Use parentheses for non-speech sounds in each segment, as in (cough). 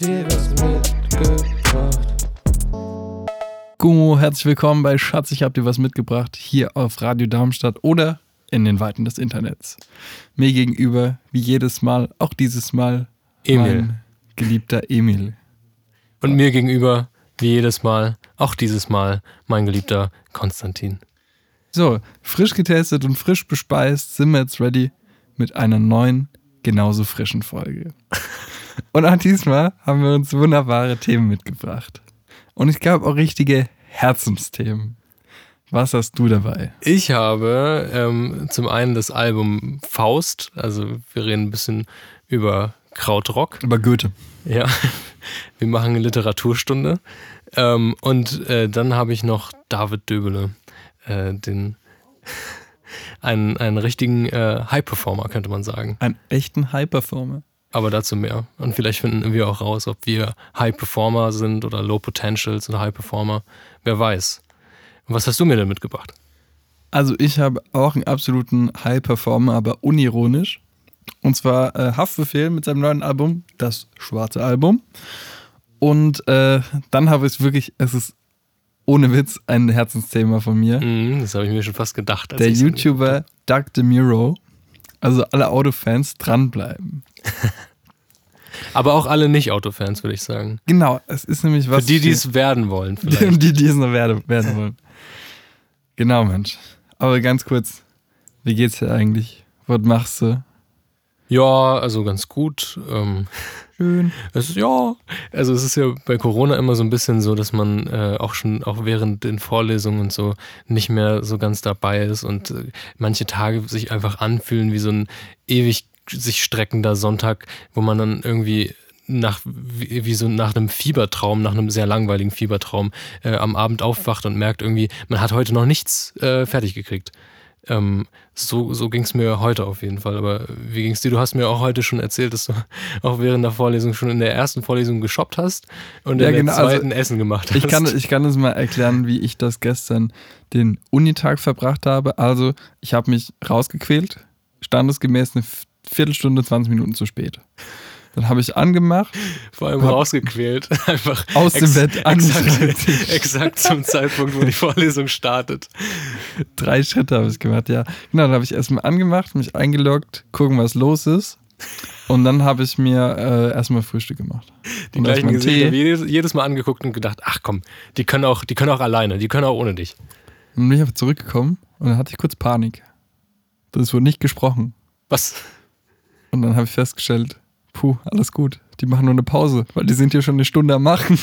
dir was mitgebracht. Gummo, herzlich willkommen bei Schatz, ich hab dir was mitgebracht, hier auf Radio Darmstadt oder in den Weiten des Internets. Mir gegenüber, wie jedes Mal, auch dieses Mal, Emil. mein geliebter Emil. Und mir gegenüber, wie jedes Mal, auch dieses Mal, mein geliebter Konstantin. So, frisch getestet und frisch bespeist sind wir jetzt ready mit einer neuen, genauso frischen Folge. (laughs) Und auch diesmal haben wir uns wunderbare Themen mitgebracht. Und ich glaube auch richtige Herzensthemen. Was hast du dabei? Ich habe ähm, zum einen das Album Faust, also wir reden ein bisschen über Krautrock. Über Goethe. Ja, (laughs) wir machen eine Literaturstunde. Ähm, und äh, dann habe ich noch David Döbele, äh, den (laughs) einen, einen richtigen äh, High-Performer, könnte man sagen. Einen echten High-Performer. Aber dazu mehr. Und vielleicht finden wir auch raus, ob wir High Performer sind oder Low Potentials oder High Performer. Wer weiß. Und was hast du mir denn mitgebracht? Also ich habe auch einen absoluten High-Performer, aber unironisch. Und zwar äh, Haftbefehl mit seinem neuen Album, das schwarze Album. Und äh, dann habe ich es wirklich, es ist ohne Witz ein Herzensthema von mir. Mhm, das habe ich mir schon fast gedacht. Der YouTuber Doug DeMuro. Also alle Autofans dranbleiben. (laughs) Aber auch alle Nicht-Autofans, würde ich sagen. Genau, es ist nämlich was. Für die, die es werden wollen, (laughs) vielleicht. die, die es noch werden, werden wollen. Genau, Mensch. Aber ganz kurz, wie geht's dir eigentlich? Was machst du? ja, also ganz gut. Ähm, (laughs) Schön. Es ist ja, also es ist ja bei Corona immer so ein bisschen so, dass man äh, auch schon, auch während den Vorlesungen und so nicht mehr so ganz dabei ist und äh, manche Tage sich einfach anfühlen wie so ein ewig sich streckender Sonntag, wo man dann irgendwie nach, wie, wie so nach einem Fiebertraum, nach einem sehr langweiligen Fiebertraum äh, am Abend aufwacht und merkt irgendwie, man hat heute noch nichts äh, fertig gekriegt. Ähm, so so ging es mir heute auf jeden Fall. Aber wie ging es dir? Du hast mir auch heute schon erzählt, dass du (laughs) auch während der Vorlesung schon in der ersten Vorlesung geshoppt hast und Ja, in der genau, also zweiten Essen gemacht hast. Ich kann, ich kann es mal erklären, wie ich das gestern den Unitag verbracht habe. Also, ich habe mich rausgequält, standesgemäß eine Viertelstunde, 20 Minuten zu spät. Dann habe ich angemacht, Vor allem rausgequält. (laughs) Einfach Aus dem Bett exakt, (laughs) exakt zum Zeitpunkt, wo die Vorlesung startet. drei Schritte habe ich gemacht, ja. Genau, dann habe ich erstmal angemacht, mich eingeloggt, gucken, was los ist. Und dann habe ich mir äh, erstmal Frühstück gemacht. Die Und gleichen Gesichter, jedes, jedes Mal angeguckt und gedacht, ach komm, die können auch, die können auch alleine, die können auch ohne dich. Und dann bin ich einfach zurückgekommen und dann hatte ich kurz Panik. Das wurde nicht gesprochen. Was? Und dann habe ich festgestellt, puh, alles gut. Die machen nur eine Pause, weil die sind ja schon eine Stunde am Machen.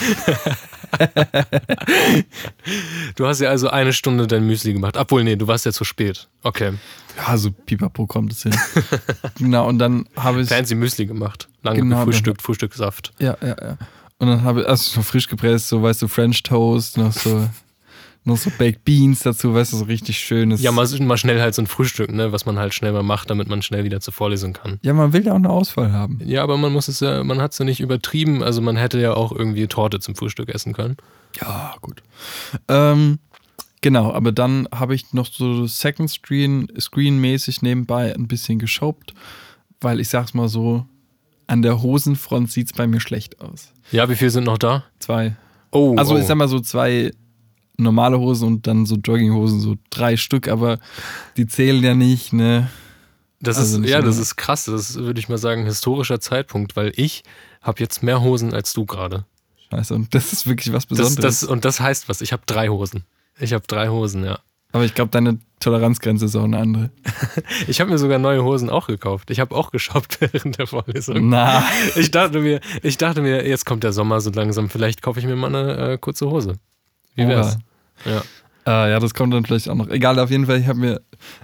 Du hast ja also eine Stunde dein Müsli gemacht. Obwohl, nee, du warst ja zu spät. Okay. Ja, so pipapo kommt es hin. (laughs) genau, und dann habe ich. Fancy Müsli gemacht. Lange Genau, gefrühstückt, Frühstückssaft. Ja, ja, ja. Und dann habe ich erst so frisch gepresst, so, weißt du, French Toast, noch so, noch so Baked Beans dazu, weißt du, so richtig schönes. Ja, mal, mal schnell halt so ein Frühstück, ne, was man halt schnell mal macht, damit man schnell wieder zur Vorlesung kann. ja, man will ja auch eine Auswahl haben. Ja, aber man muss es ja, man hat es ja nicht übertrieben. Also man hätte ja auch irgendwie Torte zum Frühstück essen können. Ja, gut. Ähm, genau, aber dann habe ich noch so Second Screen, Screen-mäßig nebenbei ein bisschen geshoppt, weil ich sag's mal so, an der Hosenfront sieht's bei mir schlecht aus. Ja, wie viel sind noch da? Zwei. Oh, Also oh. ich sag mal so zwei normale Hosen und dann so Jogginghosen, so drei Stück, aber die zählen ja nicht, ne? das also ist, ja, das ist krass. Das ist, würde ich mal sagen, ein historischer Zeitpunkt, weil ich habe jetzt mehr Hosen als du gerade. Scheiße, und das ist wirklich was Das, Besonderes. das, und das heißt was. Ich habe drei Hosen. Ich habe drei Hosen, ja. aber ich glaube, deine Toleranzgrenze ist auch eine andere. (laughs) Ich habe mir sogar neue Hosen auch gekauft. Ich habe auch geshoppt (laughs) während der Vorlesung. Na, Ich dachte mir, ich dachte mir, jetzt kommt der Sommer so langsam, vielleicht kaufe ich mir mal eine äh, kurze Hose. Wie wär's? Ja. Äh, ja, das kommt dann vielleicht auch noch. Egal, auf jeden Fall, ich habe mir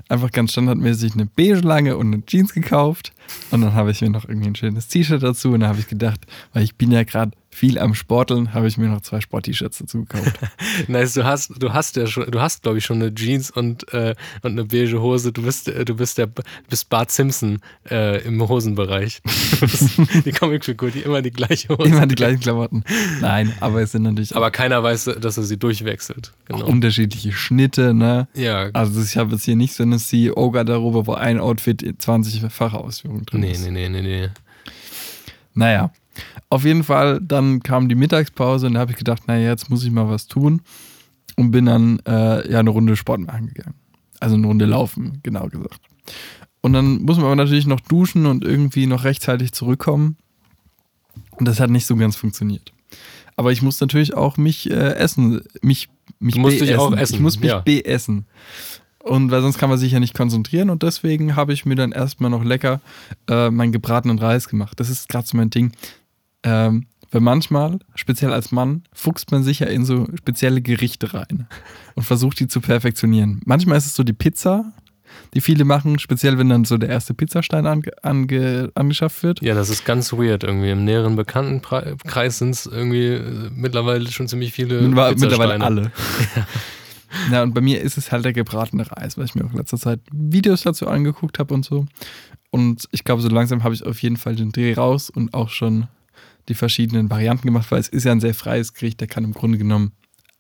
einfach ganz standardmäßig eine beige lange und eine Jeans gekauft. Und dann habe ich mir noch irgendwie ein schönes T-Shirt dazu. Und dann habe ich gedacht, weil ich bin ja gerade viel am Sporteln, habe ich mir noch zwei Sport-T-Shirts dazu gekauft. (laughs) Nice, du hast, du hast ja schon, du hast, glaube ich, schon eine Jeans und, äh, und eine beige Hose. Du bist, äh, du bist der bist Bart Simpson äh, im Hosenbereich. (laughs) Die Comicfigur, die immer die gleiche Hose. Immer die gleichen Klamotten. Nein, aber es sind natürlich Aber keiner weiß, dass er sie durchwechselt. Genau. unterschiedliche Schnitte, ne? ja, Also ich habe jetzt hier nicht so eine CEO-Garderobe, wo ein Outfit in 20-fache Ausführung drin nee, ist. nee, nee, nee, nee. Naja, Auf jeden Fall, dann kam die Mittagspause und da habe ich gedacht, naja, jetzt muss ich mal was tun und bin dann äh, ja eine Runde Sport machen gegangen. Also eine Runde laufen, genau gesagt. Und dann muss man aber natürlich noch duschen und irgendwie noch rechtzeitig zurückkommen. Und das hat nicht so ganz funktioniert. Aber ich muss natürlich auch mich äh, essen, mich, mich Du dich auch essen, Ich muss mich ja. beessen. Und weil sonst kann man sich ja nicht konzentrieren und deswegen habe ich mir dann erstmal noch lecker äh, meinen gebratenen Reis gemacht. Das ist gerade so mein Ding. Ähm, weil manchmal, speziell als Mann, fuchst man sich ja in so spezielle Gerichte rein und versucht die zu perfektionieren. Manchmal ist es so die Pizza, die viele machen, speziell wenn dann so der erste Pizzastein ange, ange, angeschafft wird. Ja, das ist ganz weird irgendwie. Im näheren Bekanntenkreis sind es irgendwie äh, mittlerweile schon ziemlich viele Mittlerweile mittlerweile Pizzasteine. alle. (laughs) Ja, und bei mir ist es halt der gebratene Reis, weil ich mir auch in letzter Zeit Videos dazu angeguckt habe und so. Und ich glaube, so langsam habe ich auf jeden Fall den Dreh raus und auch schon die verschiedenen Varianten gemacht, weil es ist ja ein sehr freies Gericht, da kann im Grunde genommen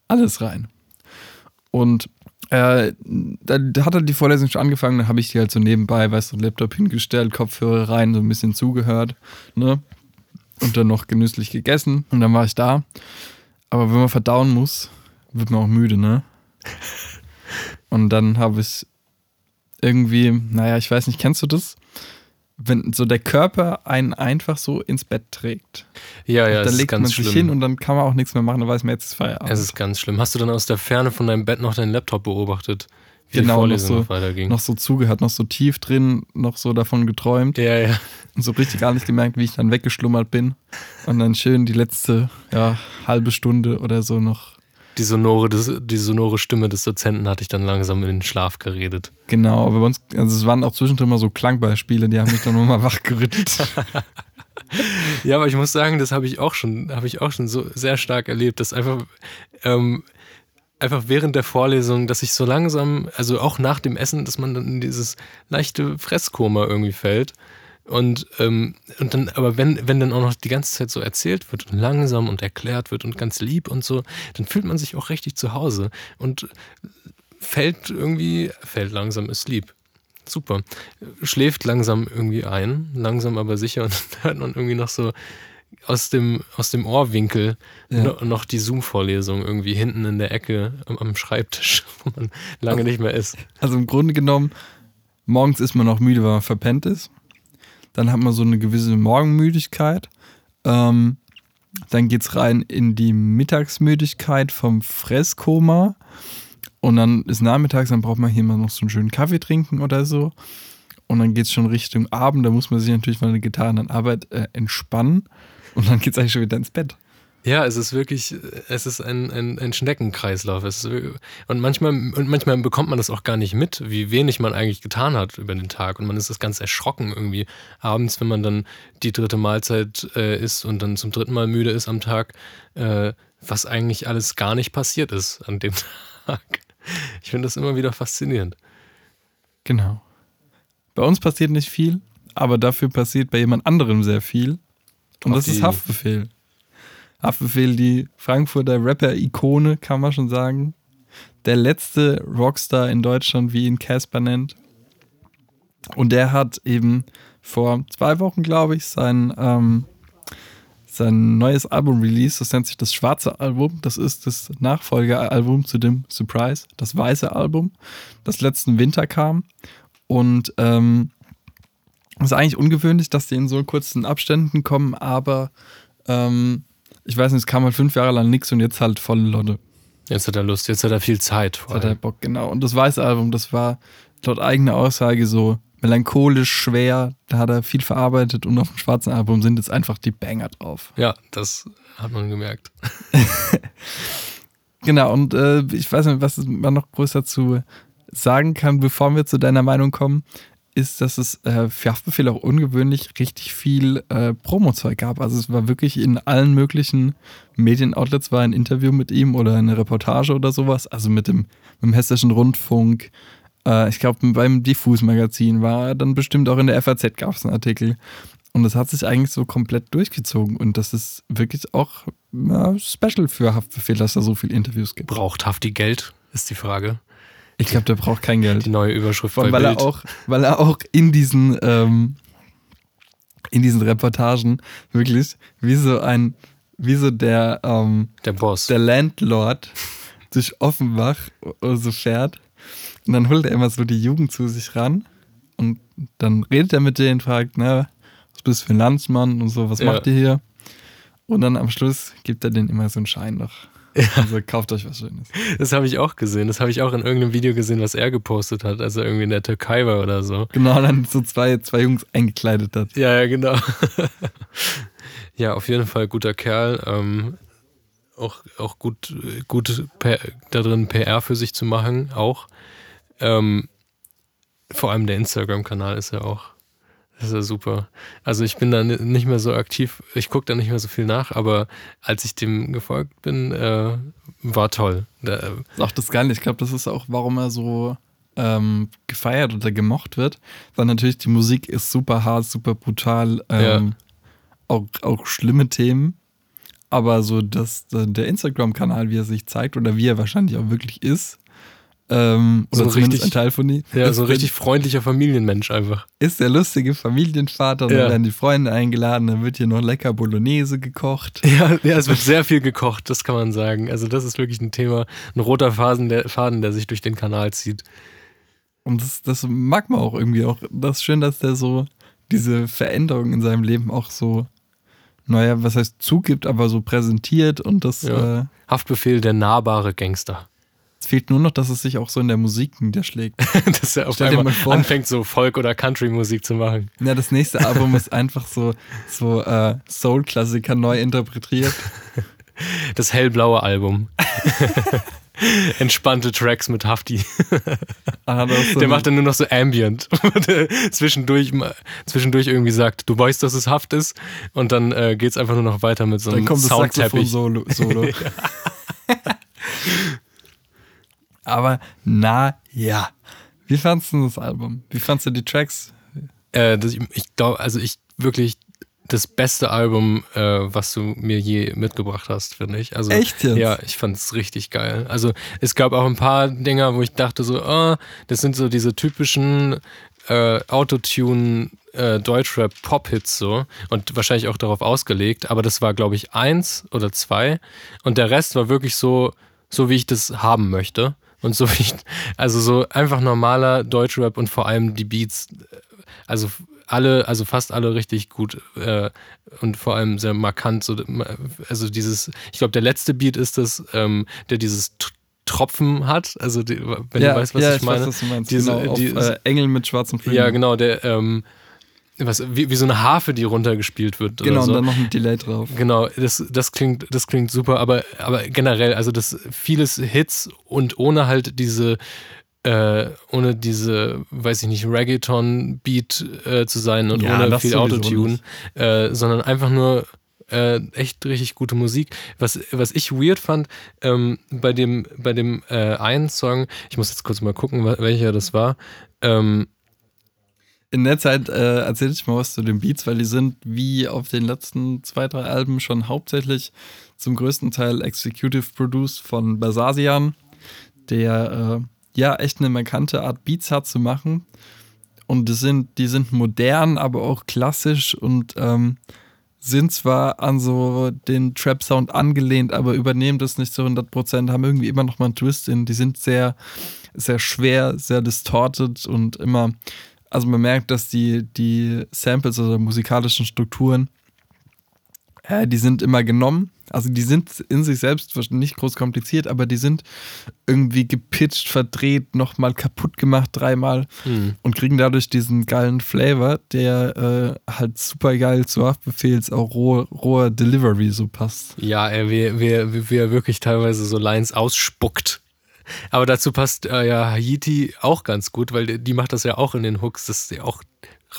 alles rein. Und äh, da da hat halt die Vorlesung schon angefangen, dann habe ich die halt so nebenbei, weißt du, Laptop hingestellt, Kopfhörer rein, so ein bisschen zugehört, ne? Und dann noch genüsslich gegessen und dann war ich da. Aber wenn man verdauen muss, wird man auch müde, ne? (laughs) Und dann habe ich irgendwie, naja, ich weiß nicht, kennst du das? Wenn so der Körper einen einfach so ins Bett trägt. Ja, ja, da es ist legt man sich schlimm. hin und dann kann man auch nichts mehr machen, dann weiß man, jetzt ist Feierabend. Es ist ganz schlimm. Hast du dann aus der Ferne von deinem Bett noch deinen Laptop beobachtet, wie Genau, die noch Vorlesung so- noch weiterging? noch so zugehört, noch so tief drin, noch so davon geträumt ja, ja. und so richtig gar nicht gemerkt, wie ich dann weggeschlummert bin. Und dann schön die letzte ja, halbe Stunde oder so noch Die sonore, des, die sonore Stimme des Dozenten hatte ich dann langsam in den Schlaf geredet. Genau, aber bei uns, also es waren auch zwischendrin mal so Klangbeispiele, die haben mich dann nochmal (laughs) wachgerüttelt. (laughs) Ja, aber ich muss sagen, das habe ich auch schon, habe ich auch schon so sehr stark erlebt, dass einfach, ähm, einfach während der Vorlesung, dass ich so langsam, also auch nach dem Essen, dass man dann in dieses leichte Fresskoma irgendwie fällt. Und, ähm, und dann, aber wenn, wenn dann auch noch die ganze Zeit so erzählt wird und langsam und erklärt wird und ganz lieb und so, dann fühlt man sich auch richtig zu Hause und fällt irgendwie, fällt langsam, ist lieb. Super. Schläft langsam irgendwie ein, langsam aber sicher und (laughs) dann hört man irgendwie noch so aus dem, aus dem Ohrwinkel Ja. no, noch die Zoom-Vorlesung irgendwie hinten in der Ecke am, am Schreibtisch, (laughs) wo man lange nicht mehr ist. Also im Grunde genommen, morgens ist man noch müde, weil man verpennt ist. Dann hat man so eine gewisse Morgenmüdigkeit. Ähm, dann geht's rein in die Mittagsmüdigkeit vom Fresskoma. Und dann ist nachmittags, dann braucht man hier mal noch so einen schönen Kaffee trinken oder so. Und dann geht's schon Richtung Abend. Da muss man sich natürlich von der getane Arbeit äh, entspannen. Und dann geht's eigentlich schon wieder ins Bett. Ja, es ist wirklich, es ist ein, ein, ein Schneckenkreislauf. Ist, und, manchmal, und manchmal bekommt man das auch gar nicht mit, wie wenig man eigentlich getan hat über den Tag. Und man ist das ganz erschrocken irgendwie abends, wenn man dann die dritte Mahlzeit äh, isst und dann zum dritten Mal müde ist am Tag, äh, was eigentlich alles gar nicht passiert ist an dem (laughs) Tag. Ich finde das immer wieder faszinierend. Genau. Bei uns passiert nicht viel, aber dafür passiert bei jemand anderem sehr viel. Und Auf das ist Haftbefehl. Haftbefehl, die Frankfurter Rapper-Ikone, kann man schon sagen. Der letzte Rockstar in Deutschland, wie ihn Casper nennt. Und der hat eben vor zwei Wochen, glaube ich, sein, ähm, sein neues Album released. Das nennt sich das Schwarze Album. Das ist das Nachfolgealbum zu dem Surprise, das Weiße Album, das letzten Winter kam. Und ähm, es ist eigentlich ungewöhnlich, dass die in so kurzen Abständen kommen, aber ähm, ich weiß nicht, es kam halt fünf Jahre lang nichts und jetzt halt volle Lotte. Jetzt hat er Lust, jetzt hat er viel Zeit. Jetzt hat er. Bock, genau. Und das Weiße Album, das war laut eigener Aussage so melancholisch, schwer. Da hat er viel verarbeitet und auf dem schwarzen Album sind jetzt einfach die Banger drauf. Ja, das hat man gemerkt. (laughs) Genau, und äh, ich weiß nicht, was man noch groß dazu sagen kann, bevor wir zu deiner Meinung kommen, ist, dass es äh, für Haftbefehl auch ungewöhnlich richtig viel äh, Promo-Zeug gab. Also es war wirklich in allen möglichen Medienoutlets war ein Interview mit ihm oder eine Reportage oder sowas. Also mit dem, mit dem Hessischen Rundfunk. Äh, ich glaube, beim Diffus-Magazin war er dann bestimmt auch in der FAZ gab es einen Artikel. Und das hat sich eigentlich so komplett durchgezogen. Und das ist wirklich auch ja, special für Haftbefehl, dass da so viele Interviews gibt. Braucht Hafti Geld, ist die Frage. Ich glaube, der braucht kein Geld. Die neue Überschrift bei weil er Bild. auch, weil er auch in diesen, ähm, in diesen Reportagen wirklich wie so ein, wie so der, ähm, Der Boss. der Landlord durch Offenbach oder so fährt. Und dann holt er immer so die Jugend zu sich ran und dann redet er mit denen, fragt, na, was bist du für ein Landsmann und so, was Ja. macht ihr hier? Und dann am Schluss gibt er denen immer so einen Schein noch. Also kauft euch was Schönes. Das habe ich auch gesehen. Das habe ich auch in irgendeinem Video gesehen, was er gepostet hat, als er irgendwie in der Türkei war oder so. Genau, dann so zwei, zwei Jungs eingekleidet hat. Ja, ja, genau. ja, auf jeden Fall guter Kerl. Ähm, auch, auch gut, gut P- da drin PR für sich zu machen, auch. Ähm, vor allem der Instagram-Kanal ist ja auch. Das ist ja super. Also ich bin da ni- nicht mehr so aktiv, ich gucke da nicht mehr so viel nach, aber als ich dem gefolgt bin, äh, war toll. Da, äh, auch das Geile. Ich glaube, das ist auch, warum er so ähm, gefeiert oder gemocht wird. Weil natürlich die Musik ist super hart, super brutal. Ähm, auch, auch schlimme Themen. Aber so das, der Instagram-Kanal, wie er sich zeigt oder wie er wahrscheinlich auch wirklich ist, ähm, So oder richtig- ein Teil von ihm, ja, so ein richtig freundlicher Familienmensch einfach. ist der lustige Familienvater. Und Ja. dann werden die Freunde eingeladen, dann wird hier noch lecker Bolognese gekocht. (laughs) Ja, ja, es wird sehr viel gekocht, das kann man sagen. Also das ist wirklich ein Thema, ein roter Faden, der, Faden, der sich durch den Kanal zieht. Und das, das mag man auch irgendwie auch. Das ist schön, dass der so diese Veränderung in seinem Leben auch so, naja, was heißt zugibt, aber so präsentiert und das Ja. äh, Haftbefehl, der nahbare Gangster. Es fehlt nur noch, dass es sich auch so in der Musik niederschlägt. (laughs) Dass er auf Stell einmal anfängt, so Folk- oder Country-Musik zu machen. ja, das nächste Album ist einfach so, so äh, Soul-Klassiker neu interpretiert. (laughs) Das hellblaue Album. (laughs) Entspannte Tracks mit Hafti. Ah, so Der macht dann nur noch so Ambient. Zwischendurch, zwischendurch irgendwie sagt, du weißt, dass es Haft ist. Und dann äh, geht es einfach nur noch weiter mit so dann einem kommt das Soundteppich. Saxophon-Solo. Aber na ja. Wie fandst du das Album? Wie fandst du die Tracks? Äh, das, ich glaube, also ich wirklich das beste Album, äh, was du mir je mitgebracht hast, finde ich. Also, Echt jetzt? Ja, ich fand es richtig geil. Also es gab auch ein paar Dinger, wo ich dachte so, ah, das sind so diese typischen äh, Autotune äh, Deutschrap Pop-Hits so und wahrscheinlich auch darauf ausgelegt, aber das war glaube ich eins oder zwei und der Rest war wirklich so, so wie ich das haben möchte und so wie ich, also so einfach normaler Deutschrap und vor allem die Beats, also alle, also fast alle richtig gut äh, und vor allem sehr markant. So, also dieses, ich glaube, der letzte Beat ist das, ähm, der dieses Tropfen hat. Also die, wenn du weißt, was ja, ich meine. Weiß, was du meinst. Diese- genau, auf, die- äh, Engel mit schwarzen Flügeln. ja, genau, der, ähm, was, wie, wie so eine Harfe, die runtergespielt wird. Genau, so. und dann noch ein Delay drauf. Genau, das, das, klingt, das klingt super, aber, aber generell, also das vieles Hits und ohne halt diese, äh, ohne diese, weiß ich nicht, Reggaeton-Beat äh, zu sein und Ja, ohne viel Autotune, äh, sondern einfach nur äh, echt richtig gute Musik. Was, was ich weird fand, ähm, bei dem, bei dem äh, einen Song, ich muss jetzt kurz mal gucken, wel- welcher das war, ähm, In der Zeit äh, erzähle ich mal was zu den Beats, weil die sind wie auf den letzten zwei, drei Alben schon hauptsächlich zum größten Teil Executive Produced von Basasian, der äh, ja echt eine markante Art Beats hat zu machen. Und die sind, die sind modern, aber auch klassisch und ähm, sind zwar an so den Trap-Sound angelehnt, aber übernehmen das nicht zu 100%, haben irgendwie immer noch mal einen Twist in. Die sind sehr, sehr schwer, sehr distorted und immer, also man merkt, dass die, die Samples oder musikalischen Strukturen, äh, die sind immer genommen. Also die sind in sich selbst nicht groß kompliziert, aber die sind irgendwie gepitcht, verdreht, nochmal kaputt gemacht dreimal hm, und kriegen dadurch diesen geilen Flavor, der äh, halt super geil zu Haftbefehls auch rohe, roher Delivery so passt. Ja, wie, wie, wie, wie er wirklich teilweise so Lines ausspuckt. (laughs) Aber dazu passt äh, ja Haiti auch ganz gut, weil die, macht das ja auch in den Hooks, dass sie auch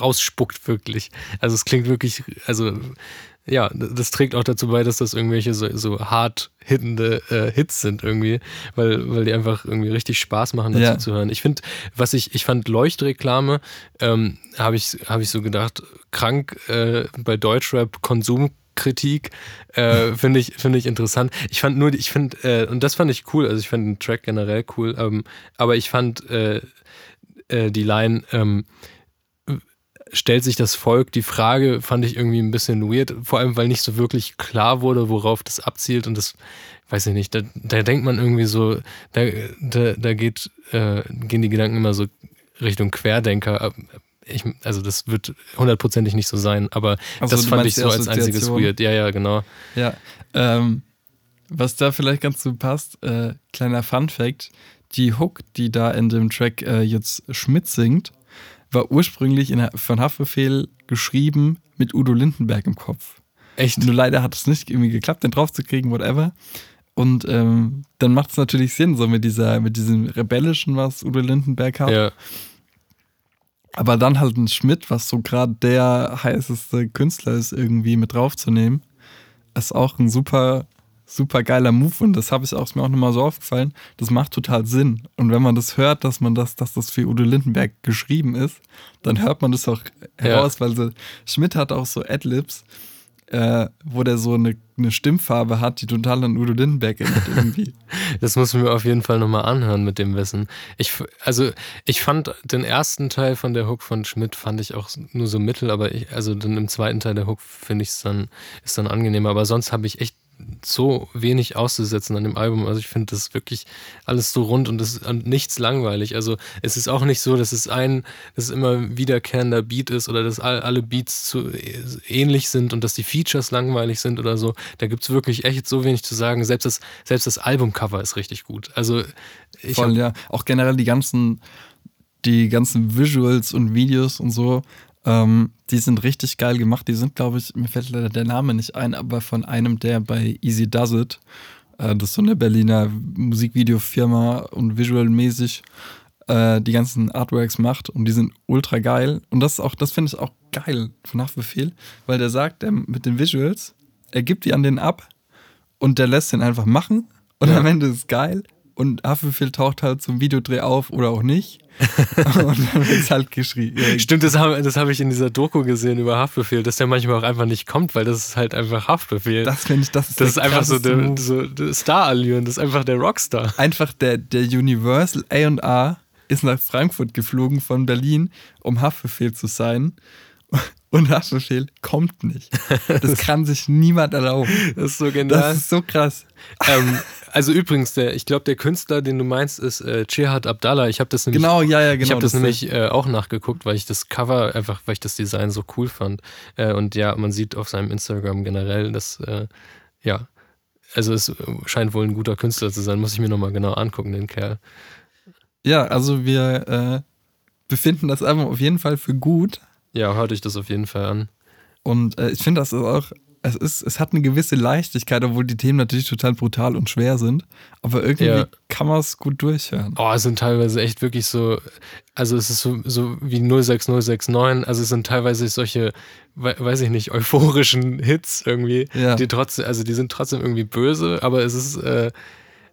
rausspuckt wirklich. Also es klingt wirklich, also ja, das trägt auch dazu bei, dass das irgendwelche so, so hart hittende äh, Hits sind irgendwie, weil, weil die einfach irgendwie richtig Spaß machen dazu Ja. zu hören. Ich finde, was ich, ich fand Leuchtreklame, ähm, habe ich, hab ich so gedacht, krank äh, bei Deutschrap Konsumkritik äh, finde ich, finde ich interessant. Ich fand nur, ich finde, äh, und das fand ich cool, also ich fand den Track generell cool, ähm, aber ich fand äh, äh, die Line, ähm, stellt sich das Volk die Frage, fand ich irgendwie ein bisschen weird, vor allem weil nicht so wirklich klar wurde, worauf das abzielt und das, weiß ich nicht, da, da denkt man irgendwie so, da, da, da geht, äh, gehen die Gedanken immer so Richtung Querdenker. Ich, also das wird hundertprozentig nicht so sein, aber Also, das fand ich so als einziges weird. Ja, ja, genau. Ja, ähm, was da vielleicht ganz so passt, äh, kleiner Fun Fact, die Hook, die da in dem Track äh, jetzt Schmidt singt, war ursprünglich in, von Haftbefehl geschrieben mit Udo Lindenberg im Kopf. Echt? Nur leider hat es nicht irgendwie geklappt, den draufzukriegen, whatever. Und ähm, dann macht es natürlich Sinn, so mit dieser, mit diesem Rebellischen, was Udo Lindenberg hat. Ja, Aber dann halt ein Schmidt, was so gerade der heißeste Künstler ist, irgendwie mit draufzunehmen, ist auch ein super, super geiler Move und das habe ich auch ist mir auch nochmal so aufgefallen. Das macht total Sinn. Und wenn man das hört, dass man das, dass das für Udo Lindenberg geschrieben ist, dann hört man das auch heraus, weil so, Schmidt hat auch so Adlibs, äh, wo der so eine, eine Stimmfarbe hat, die total an Udo Lindenberg erinnert irgendwie. (laughs) das muss ich mir auf jeden Fall nochmal anhören mit dem Wissen. Ich, also, ich fand den ersten Teil von der Hook von Schmidt fand ich auch nur so mittel, aber ich, also dann im zweiten Teil der Hook finde ich es dann, ist dann angenehmer. Aber sonst habe ich echt so wenig auszusetzen an dem Album. Also ich finde das wirklich alles so rund und, das, und nichts langweilig. Also es ist auch nicht so, dass es ein, dass es immer wiederkehrender Beat ist oder dass all, alle Beats zu, ähnlich sind und dass die Features langweilig sind oder so. Da gibt es wirklich echt so wenig zu sagen. Selbst das, selbst das Albumcover ist richtig gut. Also ich Voll, hab, ja. Auch generell die ganzen, die ganzen Visuals und Videos und so, ähm, die sind richtig geil gemacht. Die sind, glaube ich, mir fällt leider der Name nicht ein, aber von einem, der bei Easy Does It, äh, das ist so eine Berliner Musikvideofirma und visualmäßig äh, die ganzen Artworks macht und die sind ultra geil. Und das ist auch, das finde ich auch geil von Haftbefehl, weil der sagt, der mit den Visuals, er gibt die an den ab und der lässt den einfach machen und Ja. am Ende ist es geil. Und Haftbefehl taucht halt zum Videodreh auf oder auch nicht. (laughs) und dann wird es halt geschrieben. Stimmt, das habe hab ich in dieser Doku gesehen über Haftbefehl, dass der manchmal auch einfach nicht kommt, weil das ist halt einfach Haftbefehl. Das finde ich, das ist, das ist einfach so der, so der Star-Allüren, das ist einfach der Rockstar. Einfach der, der Universal A&R ist nach Frankfurt geflogen von Berlin, um Haftbefehl zu sein. (laughs) Und Haftbefehl kommt nicht. Das kann sich niemand erlauben. Das ist so genial. Das ist so krass. ähm, also übrigens, der, ich glaube, der Künstler, den du meinst, ist äh, Cihat Abdallah. Ich habe das nämlich, Genau, ja, ja, genau. ich habe das, das nämlich äh, auch nachgeguckt, weil ich das Cover einfach, weil ich das Design so cool fand. Äh, und ja, man sieht auf seinem Instagram generell, dass äh, ja, also es scheint wohl ein guter Künstler zu sein. Muss ich mir nochmal genau angucken, den Kerl. Ja, also wir äh, befinden das Album auf jeden Fall für gut. Ja, hört euch das auf jeden Fall an. Und äh, ich finde, das ist auch, es ist, es hat eine gewisse Leichtigkeit, obwohl die Themen natürlich total brutal und schwer sind. Aber irgendwie Ja. kann man es gut durchhören. Oh, es sind teilweise echt wirklich so, also es ist so, so wie 06069, also es sind teilweise solche, we- weiß ich nicht, euphorischen Hits irgendwie, Ja. die trotzdem, also die sind trotzdem irgendwie böse, aber es ist, äh,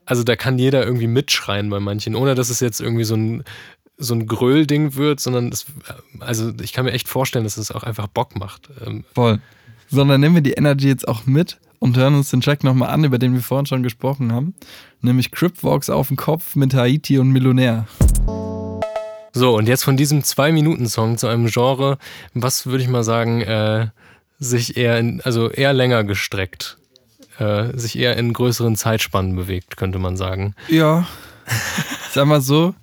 also da kann jeder irgendwie mitschreien bei manchen, ohne dass es jetzt irgendwie so ein, so ein Gröll-Ding wird, sondern es, also ich kann mir echt vorstellen, dass es auch einfach Bock macht. Ähm, Voll. Sondern nehmen wir die Energy jetzt auch mit und hören uns den Track nochmal an, über den wir vorhin schon gesprochen haben. Nämlich Cripwalks auf dem Kopf mit Haiti und Millionär. So, und jetzt von diesem Zwei-Minuten-Song zu einem Genre, was würde ich mal sagen, äh, sich eher in, also eher länger gestreckt, äh, sich eher in größeren Zeitspannen bewegt, könnte man sagen. Ja. (laughs) Sag mal so,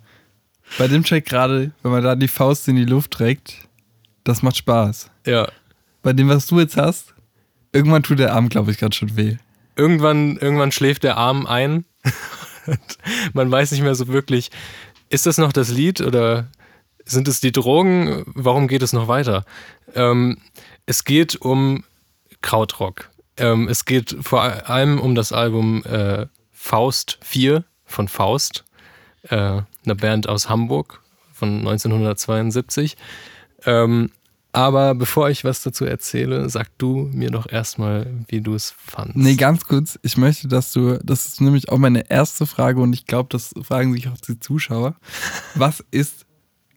bei dem Track gerade, wenn man da die Faust in die Luft trägt, das macht Spaß. Ja. Bei dem, was du jetzt hast, irgendwann tut der Arm, glaube ich, gerade schon weh. Irgendwann, irgendwann schläft der Arm ein. (laughs) man weiß nicht mehr so wirklich, ist das noch das Lied oder sind es die Drogen? Warum geht es noch weiter? Ähm, es geht um Krautrock. Ähm, es geht vor allem um das Album äh, Faust 4 von Faust, äh, eine Band aus Hamburg von 1972. Ähm, aber bevor ich was dazu erzähle, sag du mir doch erstmal, wie du es fandst. Nee, ganz kurz, ich möchte, dass du, das ist nämlich auch meine erste Frage und ich glaube, das fragen sich auch die Zuschauer. Was ist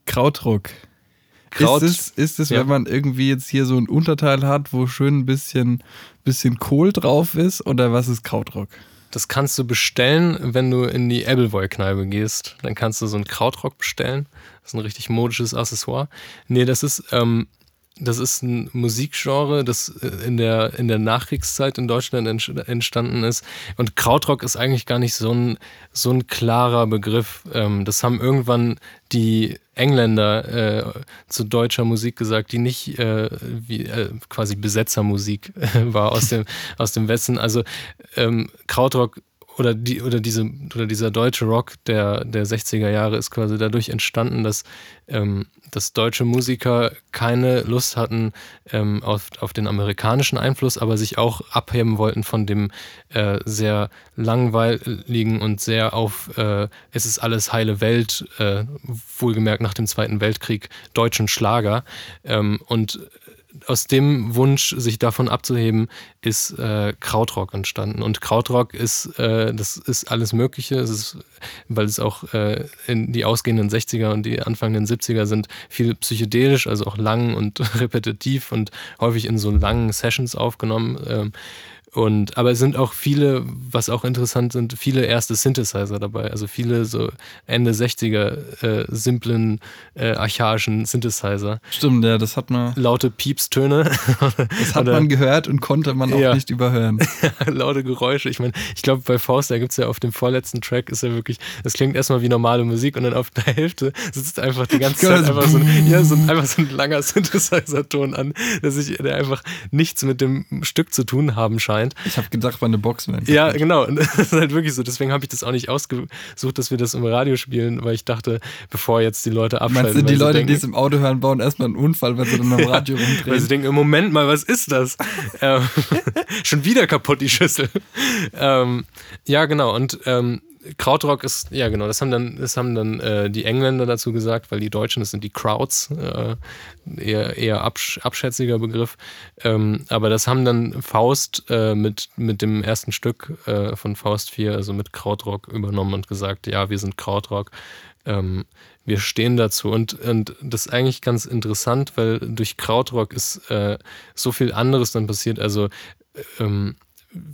Krautrock? Kraut- ist es, ist es ja. wenn man irgendwie jetzt hier so ein Unterteil hat, wo schön ein bisschen, bisschen Kohl drauf ist oder was ist Krautrock? Das kannst du bestellen, wenn du in die Appleboy-Kneipe gehst. Dann kannst du so einen Krautrock bestellen. Das ist ein richtig modisches Accessoire. Nee, das ist, ähm, das ist ein Musikgenre, das äh, in der, in der Nachkriegszeit in Deutschland entstanden ist. Und Krautrock ist eigentlich gar nicht so ein, so ein klarer Begriff. Ähm, das haben irgendwann die Engländer äh, zu deutscher Musik gesagt, die nicht äh, wie äh, quasi Besetzermusik (laughs) war aus dem, aus dem Westen. Also ähm, Krautrock oder, die, oder, diese, oder dieser deutsche Rock der, der 60er Jahre ist quasi dadurch entstanden, dass, ähm, dass deutsche Musiker keine Lust hatten ähm, auf, auf den amerikanischen Einfluss, aber sich auch abheben wollten von dem äh, sehr langweiligen und sehr auf äh, es ist alles heile Welt, äh, wohlgemerkt nach dem Zweiten Weltkrieg, deutschen Schlager. Ähm, und aus dem Wunsch, sich davon abzuheben, ist äh, Krautrock entstanden. Und Krautrock ist, äh, das ist alles Mögliche, es ist, weil es auch äh, in die ausgehenden 60er und die anfangenden 70er sind viel psychedelisch, also auch lang und (laughs) repetitiv und häufig in so langen Sessions aufgenommen. Ähm, und, aber es sind auch viele, was auch interessant sind, viele erste Synthesizer dabei. Also viele so Ende 60er äh, simplen, äh, archaischen Synthesizer. Stimmt, ja, das hat man. Laute Piepstöne. (laughs) Das hat Oder, man gehört und konnte man auch ja. nicht überhören. (laughs) Laute Geräusche. Ich meine, ich glaube, bei Faust, da gibt es ja auf dem vorletzten Track, ist ja wirklich, das klingt erstmal wie normale Musik und dann auf der Hälfte sitzt einfach die ganze Zeit einfach so, ein, ja, so, einfach so ein langer (laughs) Synthesizer-Ton an, der, sich, der einfach nichts mit dem Stück zu tun haben scheint gemeint. Ich habe gedacht, meine Box wäre. Ja, genau. (laughs) Das ist halt wirklich so. Deswegen habe ich das auch nicht ausgesucht, dass wir das im Radio spielen, weil ich dachte, bevor jetzt die Leute abschalten. Meinst du, die Leute, die es im Auto hören, bauen erstmal einen Unfall, weil sie dann am Radio ja, (laughs) rumdrehen? Weil sie denken, im Moment mal, was ist das? (laughs) ähm, schon wieder kaputt, die Schüssel. Ähm, ja, genau. Und ähm, Krautrock ist, ja genau, das haben dann, das haben dann äh, die Engländer dazu gesagt, weil die Deutschen, das sind die Crowds, äh, eher, eher absch abschätziger Begriff. Ähm, aber das haben dann Faust äh, mit, mit dem ersten Stück äh, von Faust 4, also mit Krautrock übernommen und gesagt, ja, wir sind Krautrock. Ähm, wir stehen dazu. Und, und das ist eigentlich ganz interessant, weil durch Krautrock ist äh, so viel anderes dann passiert. Also ähm,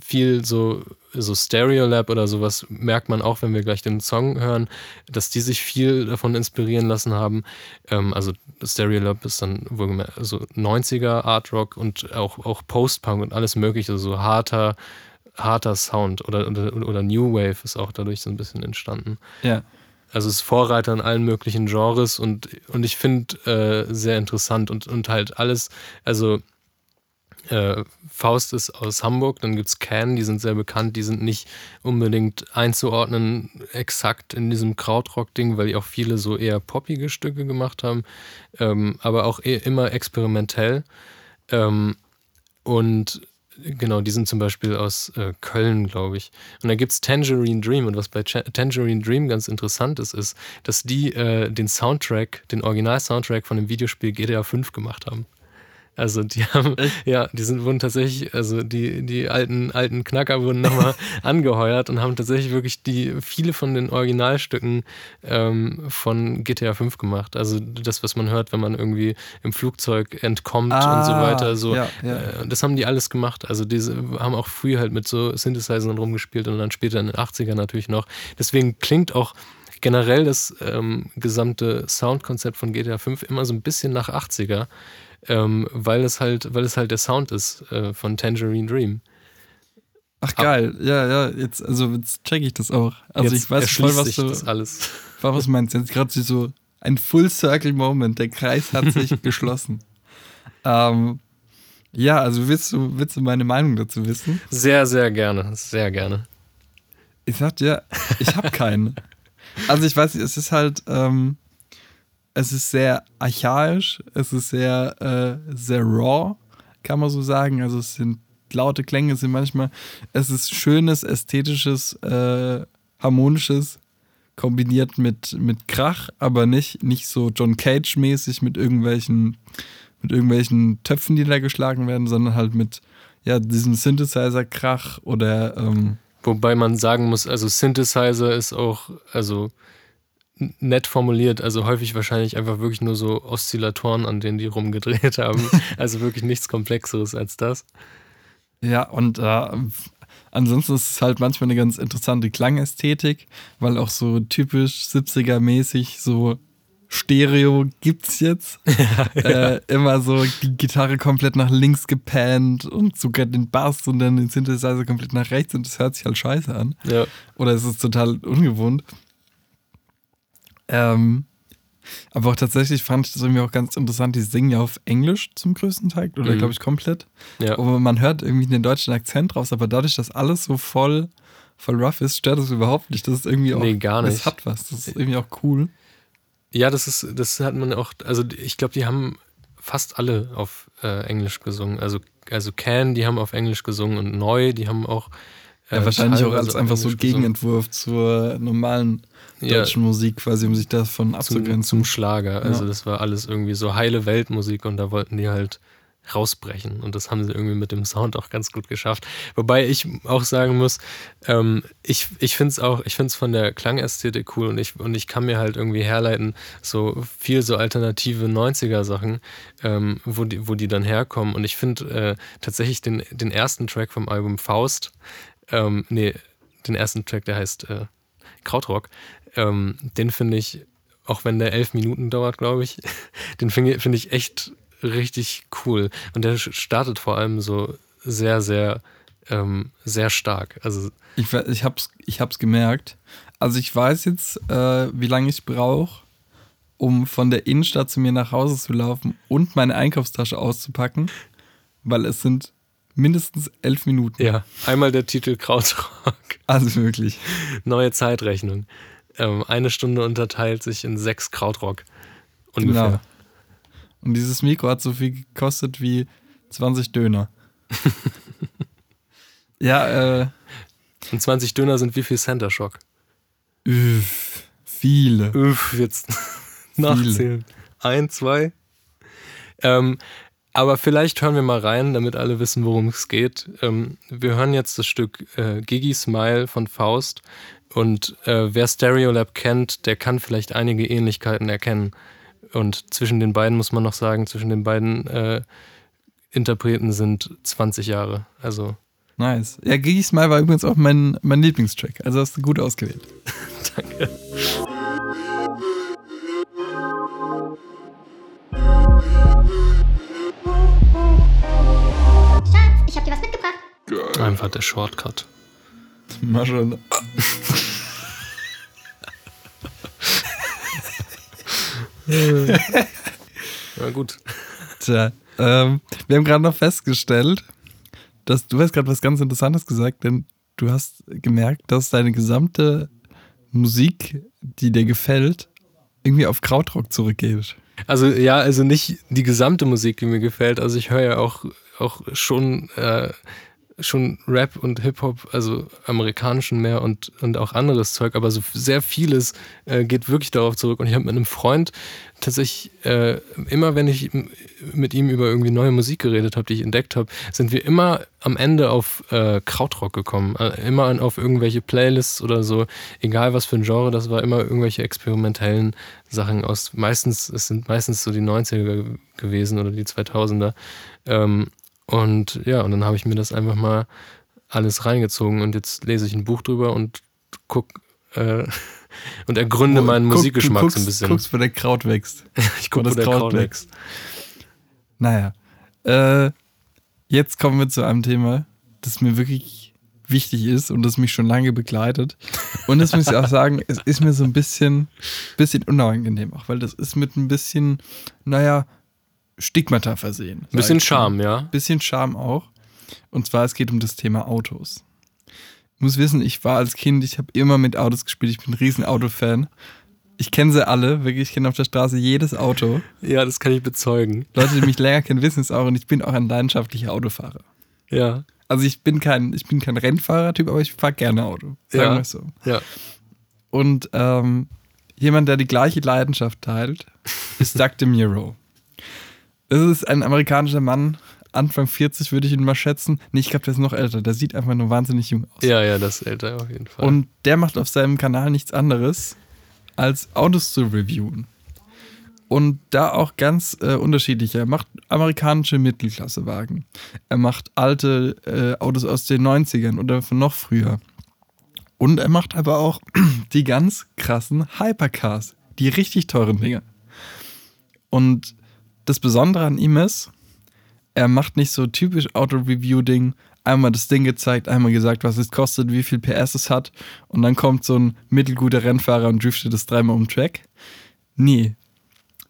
viel so, so Stereolab oder sowas merkt man auch, wenn wir gleich den Song hören, dass die sich viel davon inspirieren lassen haben. Ähm, also Stereolab ist dann wohl so 90er Art Rock und auch, auch Post-Punk und alles mögliche, so harter, harter Sound oder, oder, oder New Wave ist auch dadurch so ein bisschen entstanden. Ja. Also es ist Vorreiter in allen möglichen Genres und, und ich finde äh, sehr interessant und, und halt alles, also äh, Faust ist aus Hamburg, dann gibt es Can, die sind sehr bekannt, die sind nicht unbedingt einzuordnen exakt in diesem Krautrock-Ding, weil die auch viele so eher poppige Stücke gemacht haben, ähm, aber auch eh immer experimentell. Ähm, und genau, die sind zum Beispiel aus äh, Köln, glaube ich. Und da gibt es Tangerine Dream. Und was bei Ch Tangerine Dream ganz interessant ist, ist, dass die äh, den Soundtrack, den Original-Soundtrack von dem Videospiel GTA 5 gemacht haben. Also die haben, ja, die sind wurden tatsächlich, also die, die alten, alten Knacker wurden nochmal (laughs) angeheuert und haben tatsächlich wirklich die viele von den Originalstücken ähm, von GTA 5 gemacht. Also das, was man hört, wenn man irgendwie im Flugzeug entkommt ah, und so ah, weiter. So, ja, ja. Äh, das haben die alles gemacht. Also diese haben auch früh halt mit so Synthesizern rumgespielt und dann später in den 80ern natürlich noch. Deswegen klingt auch generell das ähm, gesamte Soundkonzept von GTA 5 immer so ein bisschen nach 80er ähm, weil es halt, weil es halt der Sound ist äh, von Tangerine Dream. Ach geil, Ab ja, ja, jetzt, also jetzt check ich das auch. Also jetzt ich weiß voll, was du, das alles. (laughs) was meinst du jetzt gerade so ein Full Circle Moment, der Kreis hat sich (laughs) geschlossen. Ähm, ja, also willst du, willst du meine Meinung dazu wissen? Sehr, sehr gerne, sehr gerne. Ich sag dir, ich habe keinen. (laughs) also ich weiß es ist halt, ähm, es ist sehr archaisch, es ist sehr, äh, sehr raw, kann man so sagen. Also es sind laute Klänge, es sind manchmal, es ist schönes, ästhetisches, äh, harmonisches, kombiniert mit, mit Krach, aber nicht, nicht so John Cage-mäßig mit irgendwelchen, mit irgendwelchen Töpfen, die da geschlagen werden, sondern halt mit ja, diesem Synthesizer-Krach oder ähm, Wobei man sagen muss, also Synthesizer ist auch, also nett formuliert, also häufig wahrscheinlich einfach wirklich nur so Oszillatoren, an denen die rumgedreht (laughs) haben. also wirklich nichts Komplexeres als das. Ja, und äh, ansonsten ist es halt manchmal eine ganz interessante Klangästhetik, weil auch so typisch 70er-mäßig so Stereo gibt's jetzt. (laughs) Äh, immer so die Gitarre komplett nach links gepannt und sogar den Bass und dann den Synthesizer komplett nach rechts und das hört sich halt scheiße an. Ja. Oder es ist total ungewohnt. Ähm, aber auch tatsächlich fand ich das irgendwie auch ganz interessant. Die singen ja auf Englisch zum größten Teil oder Mhm. glaube ich komplett. Ja. Aber man hört irgendwie den deutschen Akzent raus, aber dadurch, dass alles so voll, voll rough ist, stört das überhaupt nicht. Das ist irgendwie auch. Nee, gar nicht. Das hat was. Das ist irgendwie auch cool. Ja, das ist, das hat man auch, also ich glaube, die haben fast alle auf äh, Englisch gesungen. Also, also Can, die haben auf Englisch gesungen und Neu, die haben auch. Ja, äh, wahrscheinlich auch als einfach so gesungen. Gegenentwurf zur normalen Ja, deutschen Musik, quasi, um sich davon zum, abzugrenzen. zum Schlager. Also Ja. das war alles irgendwie so heile Weltmusik und da wollten die halt rausbrechen. Und das haben sie irgendwie mit dem Sound auch ganz gut geschafft. Wobei ich auch sagen muss, ähm, ich, ich finde es auch, ich finde es von der Klangästhetik cool und ich, und ich kann mir halt irgendwie herleiten, so viel so alternative 90er-Sachen, ähm, wo, die, wo die dann herkommen. Und ich finde äh, tatsächlich den, den ersten Track vom Album Faust, ähm, nee, den ersten Track, der heißt äh, Krautrock, ähm, den finde ich, auch wenn der elf Minuten dauert, glaube ich, (laughs) den finde find ich echt richtig cool. Und der startet vor allem so sehr, sehr, ähm, sehr stark. Also, Ich, ich, hab's, ich hab's gemerkt. Also ich weiß jetzt, äh, wie lange ich brauche, um von der Innenstadt zu mir nach Hause zu laufen und meine Einkaufstasche auszupacken, weil es sind mindestens elf Minuten. ja, einmal der Titel Krautrock, Also wirklich. neue Zeitrechnung. Ähm, eine Stunde unterteilt sich in sechs Krautrock. Ungefähr. Genau. Und dieses Mikro hat so viel gekostet wie 20 Döner. (laughs) ja, äh, Und 20 Döner sind wie viel Center Shock? üff, viele. Uff, jetzt (laughs) nachzählen. Ein, zwei. Ähm, aber vielleicht hören wir mal rein, damit alle wissen, worum es geht. Ähm, wir hören jetzt das Stück äh, Gigi Smile von Faust. Und äh, wer Stereolab kennt, der kann vielleicht einige Ähnlichkeiten erkennen. Und zwischen den beiden muss man noch sagen, zwischen den beiden äh, Interpreten sind 20 Jahre. Also Nice. Ja, Gigi Smile war übrigens auch mein, mein Lieblingstrack. Also hast du gut ausgewählt. (laughs) danke. Schatz, ich hab dir was mitgebracht. Einfach der Shortcut. Mal schon. (laughs) (laughs) Na gut. Tja, ähm, wir haben gerade noch festgestellt, dass du hast gerade was ganz Interessantes gesagt, denn du hast gemerkt, dass deine gesamte Musik, die dir gefällt, irgendwie auf Krautrock zurückgeht. Also ja, also nicht die gesamte Musik, die mir gefällt. Also ich höre ja auch, auch schon, äh, schon Rap und Hip-Hop, also amerikanischen mehr und, und auch anderes Zeug, aber so sehr vieles äh, geht wirklich darauf zurück. Und ich habe mit einem Freund tatsächlich äh, immer, wenn ich mit ihm über irgendwie neue Musik geredet habe, die ich entdeckt habe, sind wir immer am Ende auf äh, Krautrock gekommen. Äh, immer auf irgendwelche Playlists oder so, egal was für ein Genre, das war immer irgendwelche experimentellen Sachen aus, meistens, es sind meistens so die 90er ge- gewesen oder die 2000er. Ähm, und ja, und dann habe ich mir das einfach mal alles reingezogen und jetzt lese ich ein Buch drüber und guck äh, (laughs) und ergründe meinen Guck, Musikgeschmack du guckst, so ein bisschen. guckst, wo der Kraut wächst. (laughs) ich gucke, wo wo das der Kraut Kraut wächst. wächst. Naja. Äh, jetzt kommen wir zu einem Thema, das mir wirklich wichtig ist und das mich schon lange begleitet. Und das muss ich auch sagen, es ist mir so ein bisschen, bisschen unangenehm, auch weil das ist mit ein bisschen, naja, Stigmata versehen. Ein bisschen. Charme, ja. Bisschen Charme auch. Und zwar, es geht um das Thema Autos. Ich muss wissen, ich war als Kind, ich habe immer mit Autos gespielt, ich bin ein riesen Autofan. Ich kenne sie alle, wirklich, ich kenne auf der Straße jedes Auto. Ja, das kann ich bezeugen. Leute, die mich (laughs) länger kennen, wissen es auch und ich bin auch ein leidenschaftlicher Autofahrer. Ja, Also ich bin kein, ich bin kein Rennfahrertyp, aber ich fahre gerne Auto. Sagen Ja. wir es so. ja. Und ähm, jemand, der die gleiche Leidenschaft teilt, ist (laughs) Doug DeMuro. Das ist ein amerikanischer Mann, Anfang 40 würde ich ihn mal schätzen. Nee, ich glaube, der ist noch älter. Der sieht einfach nur wahnsinnig jung aus. Ja, ja, das ist älter auf jeden Fall. Und der macht auf seinem Kanal nichts anderes, als Autos zu reviewen. Und da auch ganz äh, unterschiedlich. Er macht amerikanische Mittelklassewagen. Er macht alte äh, Autos aus den 90ern oder von noch früher. Und er macht aber auch (clears throat) die ganz krassen Hypercars. Die richtig teuren Dinger. Und das Besondere an ihm ist, er macht nicht so typisch Auto-Review-Ding, einmal das Ding gezeigt, einmal gesagt, was es kostet, wie viel PS es hat und dann kommt so ein mittelguter Rennfahrer und driftet das dreimal um Track. Nee.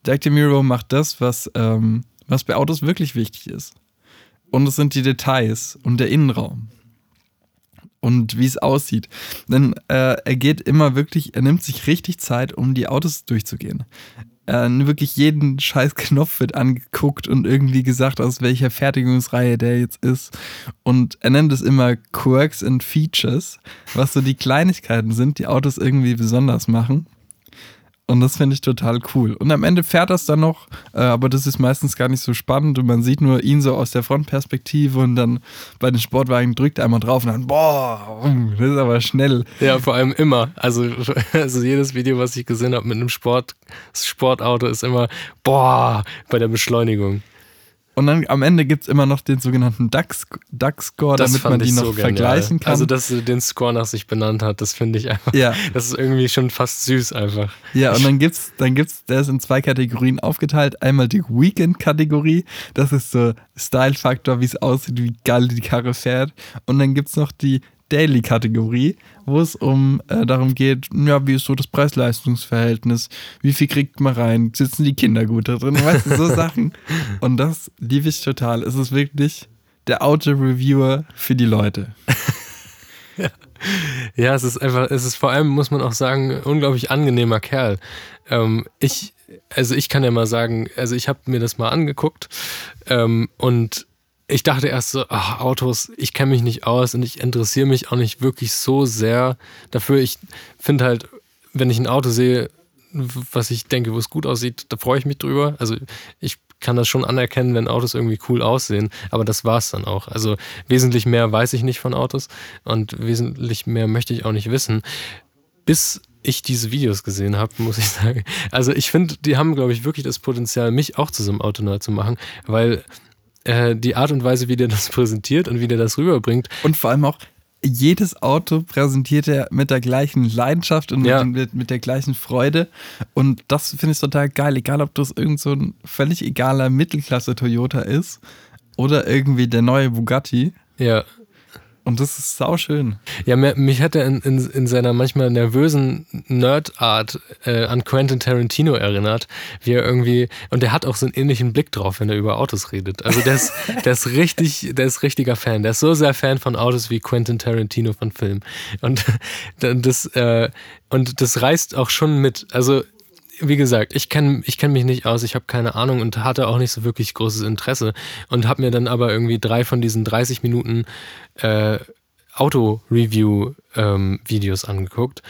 Jack DeMiro macht das, was, ähm, was bei Autos wirklich wichtig ist. Und es sind die Details und der Innenraum. Und wie es aussieht. Denn äh, er geht immer wirklich, er nimmt sich richtig Zeit, um die Autos durchzugehen äh, wirklich jeden scheiß Knopf wird angeguckt und irgendwie gesagt, aus welcher Fertigungsreihe der jetzt ist. Und er nennt es immer Quirks and Features, was so die Kleinigkeiten sind, die Autos irgendwie besonders machen. Und das finde ich total cool. Und am Ende fährt das dann noch, äh, aber das ist meistens gar nicht so spannend und man sieht nur ihn so aus der Frontperspektive und dann bei den Sportwagen drückt einmal drauf und dann, boah, das ist aber schnell. Ja, vor allem immer. Also, (laughs) also jedes Video, was ich gesehen habe mit einem Sport, Sportauto, ist immer, boah, bei der Beschleunigung. Und dann am Ende gibt es immer noch den sogenannten DAX-Score, damit man die noch so vergleichen kann. Also, dass er den Score nach sich benannt hat, das finde ich einfach. Ja. Das ist irgendwie schon fast süß einfach. Ja, und dann gibt's, dann gibt's, der ist in zwei Kategorien aufgeteilt. Einmal die Weekend-Kategorie, das ist so Style-Faktor, wie es aussieht, wie geil die Karre fährt. Und dann gibt es noch die Daily-Kategorie, wo es um äh, darum geht, ja, wie ist so das Preis-Leistungs-Verhältnis, wie viel kriegt man rein, sitzen die Kinder gut da drin, weißt du, so (laughs) Sachen. Und das liebe ich total. Es ist wirklich der Auto-Reviewer für die Leute. (laughs) ja. ja, es ist einfach, es ist vor allem, muss man auch sagen, unglaublich angenehmer Kerl. Ähm, ich, also ich kann ja mal sagen, also ich habe mir das mal angeguckt ähm, und ich dachte erst so, ach, Autos, ich kenne mich nicht aus und ich interessiere mich auch nicht wirklich so sehr dafür. Ich finde halt, wenn ich ein Auto sehe, was ich denke, wo es gut aussieht, da freue ich mich drüber. Also ich kann das schon anerkennen, wenn Autos irgendwie cool aussehen, aber das war es dann auch. Also wesentlich mehr weiß ich nicht von Autos und wesentlich mehr möchte ich auch nicht wissen. Bis ich diese Videos gesehen habe, (laughs) muss ich sagen. Also ich finde, die haben, glaube ich, wirklich das Potenzial, mich auch zu so einem Autonerd zu machen, weil äh, die Art und Weise, wie der das (laughs) präsentiert und wie der das rüberbringt. Und vor allem auch, jedes Auto präsentiert er mit der gleichen Leidenschaft und ja. mit, mit, der gleichen Freude. Und das finde ich total geil. Egal, ob das irgend so ein völlig egaler Mittelklasse-Toyota ist oder irgendwie der neue Bugatti. Ja. Und das ist sauschön. Ja, mich hat er in, in, in seiner manchmal nervösen Nerd-Art äh, an Quentin Tarantino erinnert, wie er irgendwie, und der hat auch so einen ähnlichen Blick drauf, wenn er über Autos redet. Also der ist, (laughs) der ist richtig, der ist richtiger Fan. Der ist so sehr Fan von Autos wie Quentin Tarantino von Filmen. Und (laughs) das, äh, und das reißt auch schon mit. Also wie gesagt, ich kenne ich kenn mich nicht aus, ich habe keine Ahnung und hatte auch nicht so wirklich großes Interesse und habe mir dann aber irgendwie drei von diesen 30 Minuten äh, Auto-Review-Videos ähm, angeguckt.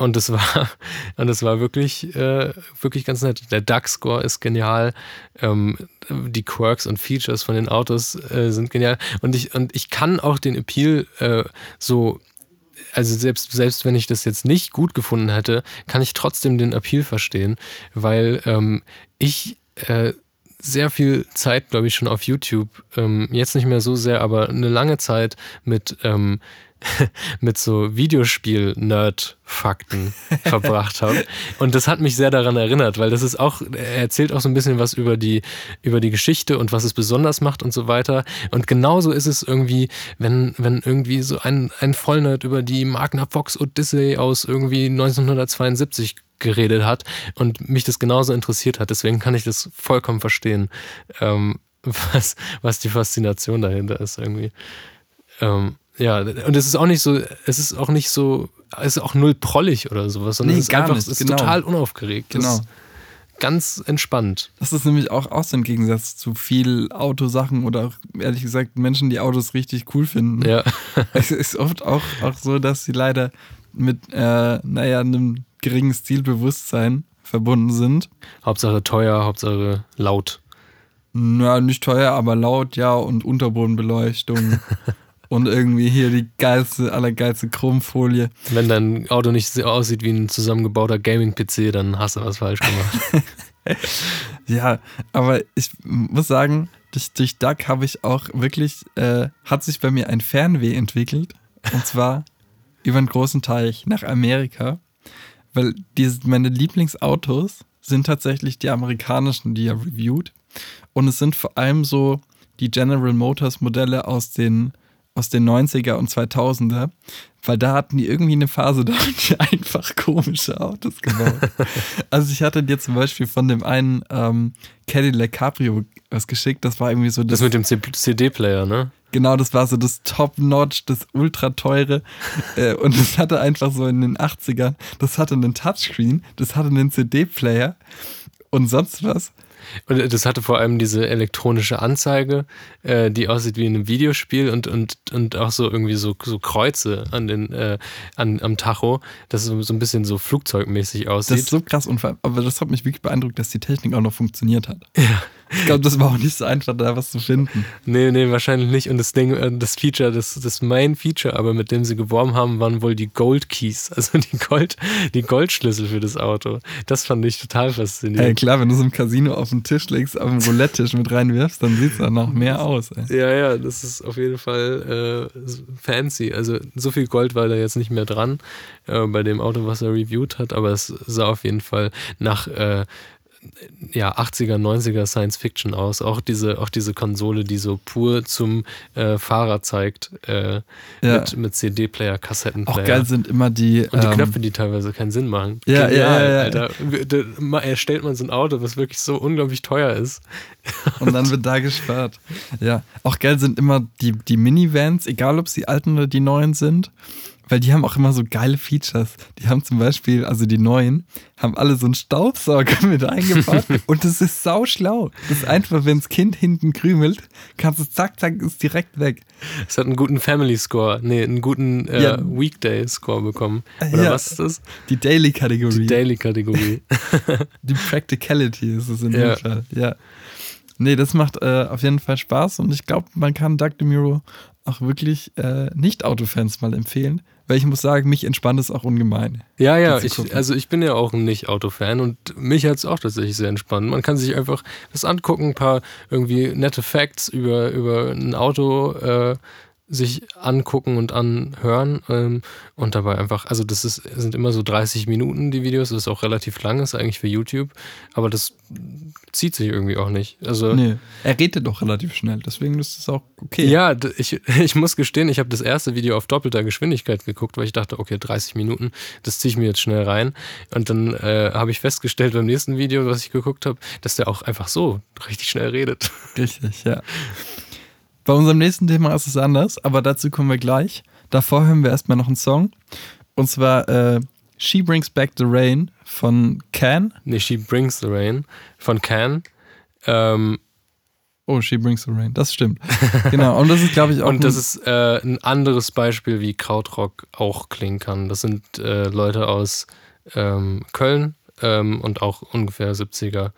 Und das war, (laughs) und das war wirklich, äh, wirklich ganz nett. Der DAX-Score ist genial. Ähm, die Quirks und Features von den Autos äh, sind genial. Und ich, und ich kann auch den Appeal äh, so also selbst, selbst wenn ich das jetzt nicht gut gefunden hätte, kann ich trotzdem den Appeal verstehen, weil ähm, ich äh, sehr viel Zeit, glaube ich, schon auf YouTube, ähm, jetzt nicht mehr so sehr, aber eine lange Zeit mit ähm, (laughs) mit so Videospiel-Nerd-Fakten (laughs) verbracht habe. Und das hat mich sehr daran erinnert, weil das ist auch, er erzählt auch so ein bisschen was über die, über die Geschichte und was es besonders macht und so weiter. Und genauso ist es irgendwie, wenn, wenn irgendwie so ein, ein Vollnerd über die Magna Fox Odyssey aus irgendwie 1972 geredet hat und mich das genauso interessiert hat. Deswegen kann ich das vollkommen verstehen, ähm, (laughs) was, was die Faszination dahinter ist irgendwie. Ähm, ja, und es ist auch nicht so, es ist auch nicht so, es ist auch null prollig oder sowas, sondern nee, es ist einfach, nicht, es ist genau. total unaufgeregt. Genau. ganz entspannt. Das ist nämlich auch aus dem Gegensatz zu viel Autosachen oder ehrlich gesagt Menschen, die Autos richtig cool finden. Ja. (laughs) es ist oft auch, auch so, dass sie leider mit, äh, naja, einem geringen Stilbewusstsein verbunden sind. Hauptsache teuer, Hauptsache laut. Na, nicht teuer, aber laut, ja, und Unterbodenbeleuchtung. (laughs) und irgendwie hier die geilste, allergeilste Chromfolie. Wenn dein Auto nicht so aussieht wie ein zusammengebauter Gaming-PC, dann hast du was falsch gemacht. (laughs) ja, aber ich muss sagen, durch, durch Duck habe ich auch wirklich, äh, hat sich bei mir ein Fernweh entwickelt. Und zwar (laughs) über einen großen Teich nach Amerika. Weil diese, meine Lieblingsautos sind tatsächlich die amerikanischen, die er reviewt. Und es sind vor allem so die General Motors Modelle aus den, aus den 90er und 2000er, weil da hatten die irgendwie eine Phase, (laughs) da haben die einfach komische Autos gebaut. (laughs) also ich hatte dir zum Beispiel von dem einen ähm, Cadillac Cabrio was geschickt, das war irgendwie so Das mit dem CD-Player, ne? Genau, das war so das Top-Notch, das ultra teure. (laughs) äh, und das hatte einfach so in den 80ern, das hatte einen Touchscreen, das hatte einen CD-Player und sonst was. Und das hatte vor allem diese elektronische Anzeige, äh, die aussieht wie in einem Videospiel und, und, und auch so irgendwie so, so Kreuze an den, äh, an, am Tacho, das so, so ein bisschen so flugzeugmäßig aussieht. Das ist so krass, aber das hat mich wirklich beeindruckt, dass die Technik auch noch funktioniert hat. Ja. Ich glaube, das war auch nicht so einfach, da was zu finden. Nee, nee, wahrscheinlich nicht. Und das Ding, äh, das Feature, das, das Main-Feature, aber mit dem sie geworben haben, waren wohl die Gold Keys, (laughs) also die Gold, die Goldschlüssel für das Auto. Das fand ich total faszinierend. Ey, klar, wenn du so im Casino auf den Tisch legst, auf den Roulette-Tisch mit reinwirfst, dann sieht es dann noch mehr aus. Ey. Ja, ja, das ist auf jeden Fall äh, fancy. Also so viel Gold war da jetzt nicht mehr dran äh, bei dem Auto, was er reviewed hat, aber es sah auf jeden Fall nach äh, ja, 80er, 90er Science Fiction aus. Auch diese, auch diese Konsole, die so pur zum äh, Fahrer zeigt, äh, ja. mit, mit CD-Player, Kassettenplayer. Auch geil sind immer die. Und die ähm, Knöpfe, die teilweise keinen Sinn machen. Ja, Genial, ja, ja, Alter. Da erstellt man so ein Auto, was wirklich so unglaublich teuer ist. Und dann wird da gespart. Ja. Auch geil sind immer die, die Minivans, egal ob sie alten oder die neuen sind weil die haben auch immer so geile Features. Die haben zum Beispiel, also die neuen, haben alle so einen Staubsauger (laughs) mit eingebaut (laughs) und das ist sau schlau. Das ist einfach, wenn das Kind hinten krümelt, kannst du zack, zack, ist direkt weg. Es hat einen guten Family Score, nee, einen guten äh, ja. Weekday Score bekommen. Oder ja. was ist das? Die Daily Kategorie. Die Daily Kategorie. (laughs) die Practicality ist es in dem ja. Fall, ja. Nee, das macht äh, auf jeden Fall Spaß und ich glaube, man kann Doug DeMuro auch wirklich äh, Nicht-Autofans mal empfehlen, weil ich muss sagen, mich entspannt es auch ungemein. Ja, ja, ich, also ich bin ja auch ein Nicht-Auto-Fan und mich hat es auch tatsächlich sehr entspannt. Man kann sich einfach das angucken, ein paar irgendwie nette Facts über, über ein Auto äh, sich angucken und anhören ähm, und dabei einfach, also das ist, sind immer so 30 Minuten die Videos, das ist auch relativ lang, ist eigentlich für YouTube, aber das zieht sich irgendwie auch nicht. Also, nee, er redet doch relativ schnell, deswegen ist es auch okay. Ja, ich, (laughs) ich muss gestehen, ich habe das erste Video auf doppelter Geschwindigkeit geguckt, weil ich dachte, okay, 30 Minuten, das ziehe ich mir jetzt schnell rein und dann äh, habe ich festgestellt beim nächsten Video, was ich geguckt habe, dass der auch einfach so richtig schnell redet. Richtig, ja. (laughs) Bei unserem nächsten Thema ist es anders, aber dazu kommen wir gleich. Davor hören wir erstmal noch einen Song. Und zwar äh, She Brings Back the Rain von Can. Nee, She Brings the Rain von Can. Ähm, oh, She Brings the Rain, das stimmt. (laughs) genau, und das ist, glaube ich, auch. und das ist äh, ein anderes Beispiel, wie Krautrock auch klingen kann. Das sind äh, Leute aus ähm, Köln ähm, und auch ungefähr 70er.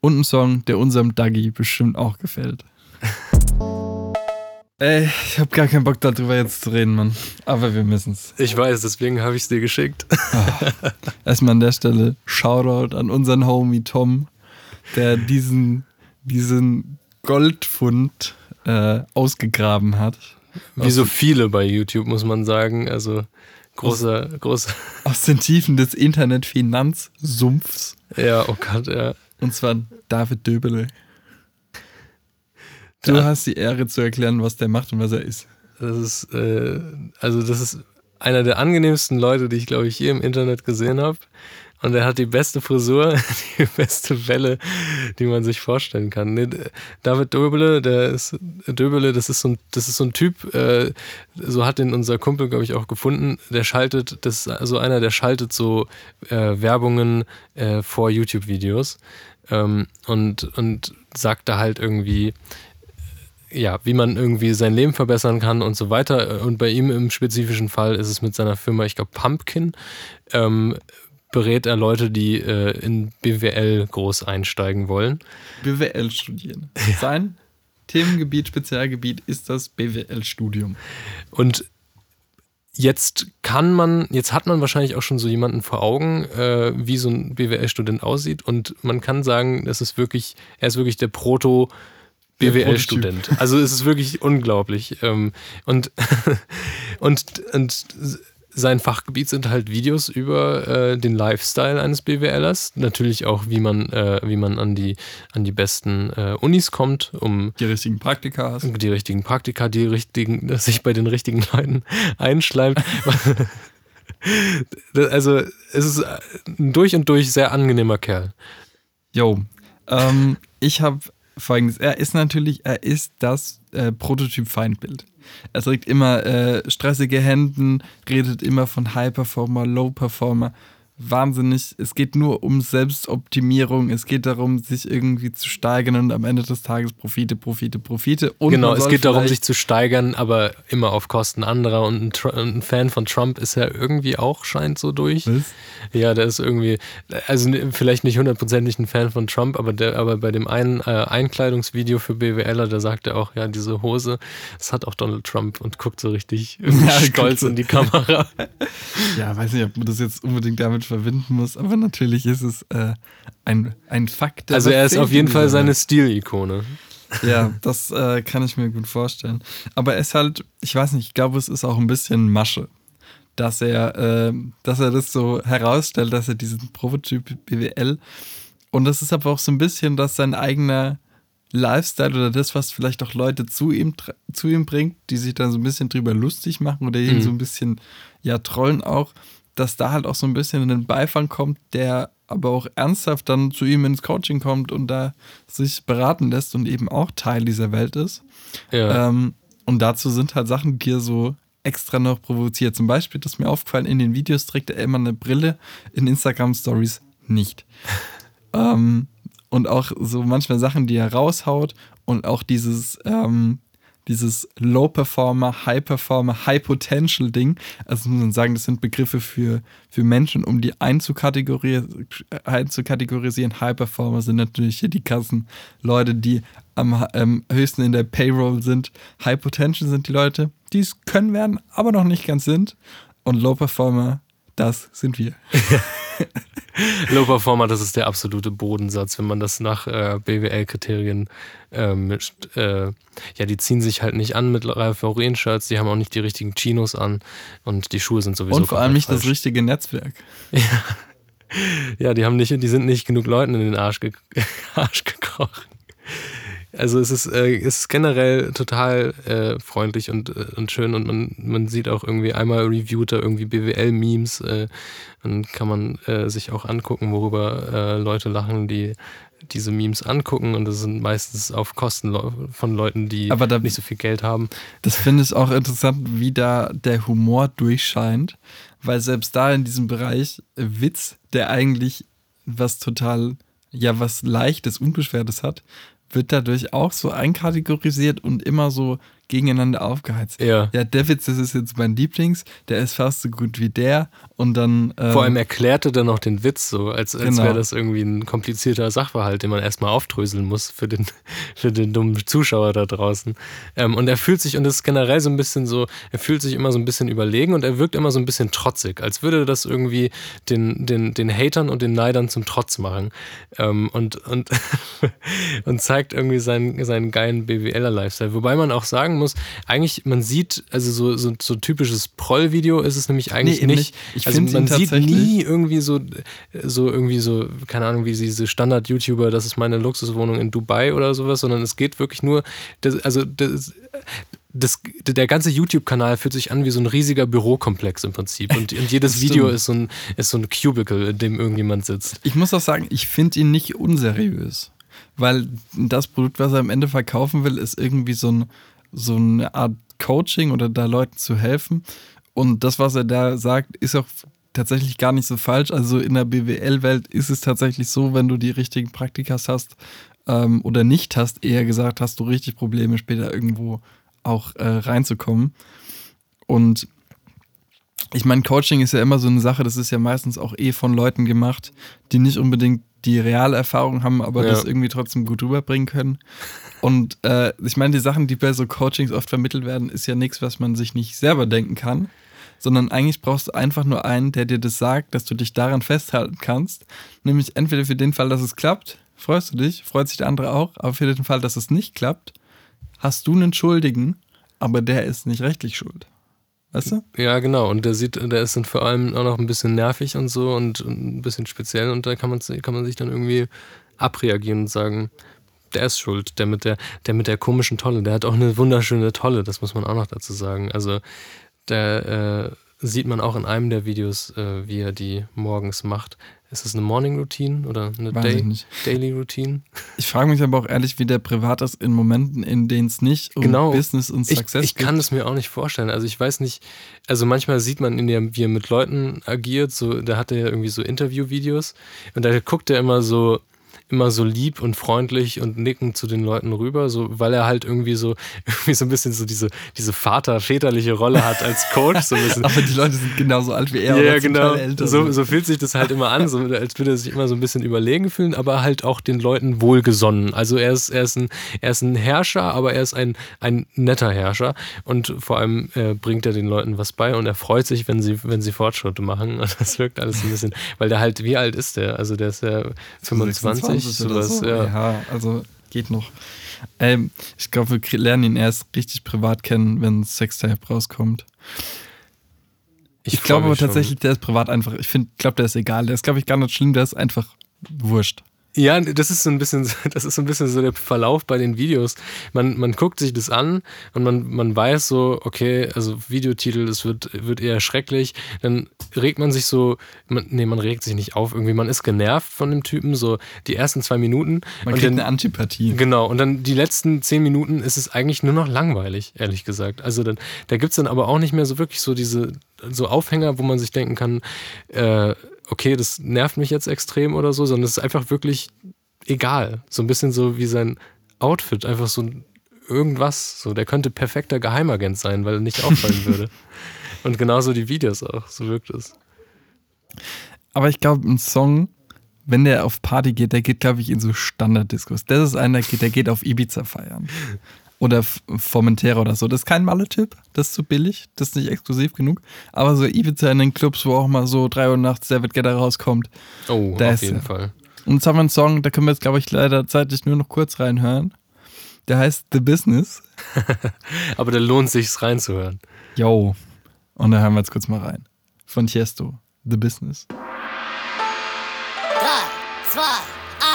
Und ein Song, der unserem Dagi bestimmt auch gefällt. (laughs) Ey, ich hab gar keinen Bock darüber jetzt zu reden, Mann. Aber wir müssen's. Ich weiß, deswegen habe ich es dir geschickt. Oh. Erstmal an der Stelle Shoutout an unseren Homie Tom, der diesen, diesen Goldfund äh, ausgegraben hat. Wie so viele bei YouTube, muss man sagen. Also großer, aus, großer. Aus den Tiefen des Internetfinanzsumpfs. Ja, oh Gott, ja. Und zwar David Döbele. Du ja. hast die Ehre zu erklären, was der macht und was er ist. Das ist, äh, also das ist einer der angenehmsten Leute, die ich, glaube ich, je im Internet gesehen habe. Und er hat die beste Frisur, (laughs) die beste Welle, die man sich vorstellen kann. Nee, David Döbele, der ist Döbele, das ist so ein, das ist so ein Typ, äh, so hat ihn unser Kumpel, glaube ich, auch gefunden. Der schaltet, das ist also einer, der schaltet so äh, Werbungen äh, vor YouTube-Videos ähm, und, und sagt da halt irgendwie, ja, wie man irgendwie sein Leben verbessern kann und so weiter. Und bei ihm im spezifischen Fall ist es mit seiner Firma, ich glaube, Pumpkin, ähm, berät er Leute, die äh, in BWL groß einsteigen wollen. BWL studieren. (laughs) Ja. Sein Themengebiet, Spezialgebiet ist das BWL-Studium. Und jetzt kann man, jetzt hat man wahrscheinlich auch schon so jemanden vor Augen, äh, wie so ein BWL-Student aussieht. Und man kann sagen, das ist wirklich, er ist wirklich der Proto- BWL-Student. Also es ist wirklich unglaublich. Ähm, und, (laughs) und, und sein Fachgebiet sind halt Videos über äh, den Lifestyle eines BWLers. Natürlich auch, wie man, äh, wie man an die, an die besten äh, Unis kommt, um die richtigen Praktika hast. Die richtigen Praktika, die richtigen, dass (laughs) sich bei den richtigen Leuten einschleimt. (laughs) also, es ist ein durch und durch sehr angenehmer Kerl. Jo, ähm, ich habe folgendes. Er ist natürlich, er ist das äh, Prototyp-Feindbild. Er trägt immer äh, stressige Händen, redet immer von High Performer, Low Performer wahnsinnig, es geht nur um Selbstoptimierung, es geht darum, sich irgendwie zu steigern und am Ende des Tages Profite, Profite, Profite. Und genau, es geht darum, sich zu steigern, aber immer auf Kosten anderer und ein, ein, Fan von Trump ist ja irgendwie auch, scheint so durch. Was? Ja, der ist irgendwie, also vielleicht nicht hundertprozentig ein Fan von Trump, aber, der, aber bei dem einen äh, Einkleidungsvideo für BWLer, da sagt er auch, ja, diese Hose, das hat auch Donald Trump und guckt so richtig (laughs) ja, stolz in die Kamera. (laughs) ja, weiß nicht, ob man das jetzt unbedingt damit verbinden muss, aber natürlich ist es äh, ein, ein Fakt. Also er ist auf jeden Fall seine Stilikone. Ja, das äh, kann ich mir gut vorstellen. Aber er ist halt, ich weiß nicht, ich glaube, es ist auch ein bisschen Masche, dass er, äh, dass er das so herausstellt, dass er diesen Prototyp BWL und das ist aber auch so ein bisschen, dass sein eigener Lifestyle oder das, was vielleicht auch Leute zu ihm, zu ihm bringt, die sich dann so ein bisschen drüber lustig machen oder ihn mhm. so ein bisschen ja trollen auch, dass da halt auch so ein bisschen ein Beifang kommt, der aber auch ernsthaft dann zu ihm ins Coaching kommt und da sich beraten lässt und eben auch Teil dieser Welt ist. Ja. Ähm, und dazu sind halt Sachen, die er so extra noch provoziert. Zum Beispiel, das ist mir aufgefallen, in den Videos trägt er immer eine Brille, in Instagram-Stories nicht. (laughs) ähm, und auch so manchmal Sachen, die er raushaut und auch dieses, ähm, dieses Low Performer, High Performer, High Potential Ding. Also muss man sagen, das sind Begriffe für, für Menschen, um die einzukategorisieren. High Performer sind natürlich hier die krassen Leute, die am ähm, höchsten in der Payroll sind. High Potential sind die Leute, die es können werden, aber noch nicht ganz sind. Und Low Performer, das sind wir. (laughs) Low Performer, das ist der absolute Bodensatz, wenn man das nach äh, BWL-Kriterien äh, mischt. Äh, ja, die ziehen sich halt nicht an mit Ralph Lauren-Shirts, die haben auch nicht die richtigen Chinos an und die Schuhe sind sowieso Und vor allem nicht falsch. das richtige Netzwerk. Ja. (laughs) ja, die haben nicht, die sind nicht genug Leuten in den Arsch, ge (laughs) Arsch gekrochen. Also es ist, äh, es ist generell total äh, freundlich und, äh, und schön und man, man sieht auch irgendwie einmal reviewt da irgendwie BWL-Memes. Äh, dann kann man äh, sich auch angucken, worüber äh, Leute lachen, die diese Memes angucken und das sind meistens auf Kosten von Leuten, die da, nicht so viel Geld haben. Das finde ich auch interessant, wie da der Humor durchscheint, weil selbst da in diesem Bereich Witz, der eigentlich was total, ja, was leichtes, unbeschwertes hat, wird dadurch auch so einkategorisiert und immer so gegeneinander aufgeheizt. Ja. Ja, der Witz, das ist jetzt mein Lieblings, der ist fast so gut wie der und dann. Ähm, Vor allem erklärte dann noch den Witz so, als, als genau. wäre das irgendwie ein komplizierter Sachverhalt, den man erstmal aufdröseln muss für den, (laughs) für den dummen Zuschauer da draußen. Ähm, und er fühlt sich, und das ist generell so ein bisschen so, er fühlt sich immer so ein bisschen überlegen und er wirkt immer so ein bisschen trotzig, als würde das irgendwie den, den, den Hatern und den Neidern zum Trotz machen. Ähm, und, und, (laughs) und zeigt irgendwie seinen, seinen geilen BWLer-Lifestyle. Wobei man auch sagen muss, muss, eigentlich, man sieht, also so, so, so typisches Proll-Video ist es nämlich eigentlich nee, nicht. Ich also man sieht nie irgendwie so, so irgendwie so, keine Ahnung, wie diese Standard-YouTuber, das ist meine Luxuswohnung in Dubai oder sowas, sondern es geht wirklich nur, das, also das, das, der ganze YouTube-Kanal fühlt sich an wie so ein riesiger Bürokomplex im Prinzip. Und, und (laughs) jedes Video ist so, ein, ist so ein Cubicle, in dem irgendjemand sitzt. Ich muss auch sagen, ich finde ihn nicht unseriös. Weil das Produkt, was er am Ende verkaufen will, ist irgendwie so ein, so eine Art Coaching oder da Leuten zu helfen. Und das, was er da sagt, ist auch tatsächlich gar nicht so falsch. Also in der BWL-Welt ist es tatsächlich so, wenn du die richtigen Praktikas hast ähm, oder nicht hast, eher gesagt, hast du richtig Probleme, später irgendwo auch äh, reinzukommen. Und ich meine, Coaching ist ja immer so eine Sache, das ist ja meistens auch eh von Leuten gemacht, die nicht unbedingt die reale Erfahrung haben, aber ja. das irgendwie trotzdem gut rüberbringen können. Und äh, ich meine, die Sachen, die bei so Coachings oft vermittelt werden, ist ja nichts, was man sich nicht selber denken kann, sondern eigentlich brauchst du einfach nur einen, der dir das sagt, dass du dich daran festhalten kannst. Nämlich entweder für den Fall, dass es klappt, freust du dich, freut sich der andere auch, aber für den Fall, dass es nicht klappt, hast du einen Schuldigen, aber der ist nicht rechtlich schuld. Weißt du? Ja, genau. Und der sieht, der ist dann vor allem auch noch ein bisschen nervig und so und ein bisschen speziell und da kann man, kann man sich dann irgendwie abreagieren und sagen, der ist schuld, der mit der, der mit der komischen Tolle, der hat auch eine wunderschöne Tolle, das muss man auch noch dazu sagen. Also der äh, sieht man auch in einem der Videos, äh, wie er die morgens macht. Ist das eine Morning Routine oder eine Day, ich. Daily Routine? Ich frage mich aber auch ehrlich, wie der privat ist in Momenten, in denen es nicht um Genau. Business und Ich, Success ich kann es mir auch nicht vorstellen. Also ich weiß nicht, also manchmal sieht man in der, wie er mit Leuten agiert, so, da hat er ja irgendwie so Interviewvideos und da guckt er immer so, immer so lieb und freundlich und nickend zu den Leuten rüber, so, weil er halt irgendwie so, (laughs) irgendwie so ein bisschen so diese, diese Vater-väterliche Rolle hat als Coach, so ein bisschen. (laughs) Aber die Leute sind genauso alt wie er Ja, zum genau. So, so fühlt sich das halt immer an, so, als würde er sich immer so ein bisschen überlegen fühlen, aber halt auch den Leuten wohlgesonnen. Also er ist, er ist, ein, er ist ein Herrscher, aber er ist ein, ein netter Herrscher und vor allem äh, bringt er den Leuten was bei und er freut sich, wenn sie, wenn sie Fortschritte machen. Und (laughs) das wirkt alles ein bisschen, weil der halt, wie alt ist der? Also der ist ja 25, 26 oder sowas, so. ja. ja, also geht noch. Ähm, ich glaube, wir lernen ihn erst richtig privat kennen, wenn Sextape rauskommt. Ich, freu glaube aber mich schon. tatsächlich, der ist privat einfach. Ich glaube, der ist egal. Der ist, glaube ich, gar nicht schlimm. Der ist einfach wurscht. Ja, das ist so ein bisschen, (laughs) das ist so ein bisschen so der Verlauf bei den Videos. Man, man guckt sich das an und man, man weiß so, okay, also Videotitel, das wird, wird eher schrecklich. Dann regt man sich so, man, nee, man regt sich nicht auf irgendwie. Man ist genervt von dem Typen, so die ersten zwei Minuten. Man kriegt dann, eine Antipathie. Genau, und dann die letzten zehn Minuten ist es eigentlich nur noch langweilig, ehrlich gesagt. Also dann, da gibt es dann aber auch nicht mehr so wirklich so diese so Aufhänger, wo man sich denken kann, äh, okay, das nervt mich jetzt extrem oder so, sondern es ist einfach wirklich egal. So ein bisschen so wie sein Outfit, einfach so irgendwas. So, der könnte perfekter Geheimagent sein, weil er nicht (laughs) auffallen würde. Und genauso die Videos auch, so wirkt es. Aber ich glaube, ein Song, wenn der auf Party geht, der geht, glaube ich, in so Standarddiskos. Das ist einer, der geht, der geht auf Ibiza feiern. Oder Formentera oder so. Das ist kein Malle-Tipp, das ist zu billig, das ist nicht exklusiv genug. Aber so Ibiza in den Clubs, wo auch mal so 3 Uhr nachts David Guetta rauskommt. Oh, auf ist jeden er. Fall. Und jetzt haben wir einen Song, da können wir jetzt, glaube ich, leider zeitlich nur noch kurz reinhören. Der heißt The Business. (laughs) Aber da lohnt sich's reinzuhören. Yo. Und da hören wir jetzt kurz mal rein. Von Tiesto. The Business. Drei, zwei,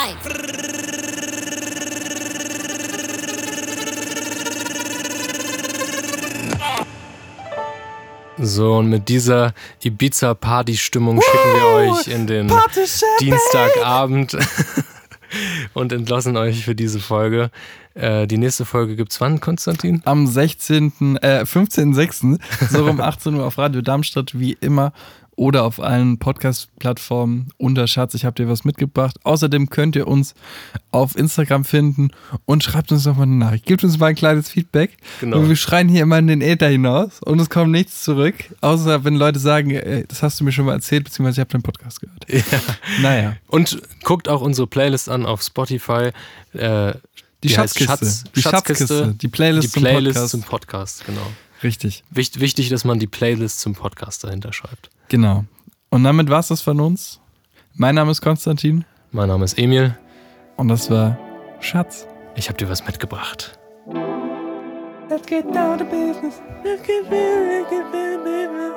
eins. So, und mit dieser Ibiza-Party-Stimmung schicken wir euch in den Dienstagabend (laughs) und entlassen euch für diese Folge. Äh, die nächste Folge gibt's wann, Konstantin? am 16., äh, 15.06. so um 18 (laughs) Uhr auf Radio Darmstadt wie immer oder auf allen Podcast-Plattformen unter Schatz, ich hab dir was mitgebracht. Außerdem könnt ihr uns auf Instagram finden und schreibt uns doch mal eine Nachricht. Gebt uns mal ein kleines Feedback. Genau. Und wir schreien hier immer in den Äther hinaus und es kommt nichts zurück, außer wenn Leute sagen, ey, das hast du mir schon mal erzählt, beziehungsweise ich habe deinen Podcast gehört. Ja. Naja, Und guckt auch unsere Playlist an auf Spotify. Äh, die, heißt Schatzkiste. Schatz, die Schatzkiste. Die Playlist, die Playlist zum zum Podcast. Podcast, genau. Richtig. Wicht, wichtig, dass man die Playlist zum Podcast dahinter schreibt. Genau. Und damit war es das von uns. Mein Name ist Konstantin. Mein Name ist Emil. Und das war Schatz. Ich habe dir was mitgebracht. Let's get down to business. Let's get real, let's get real, baby.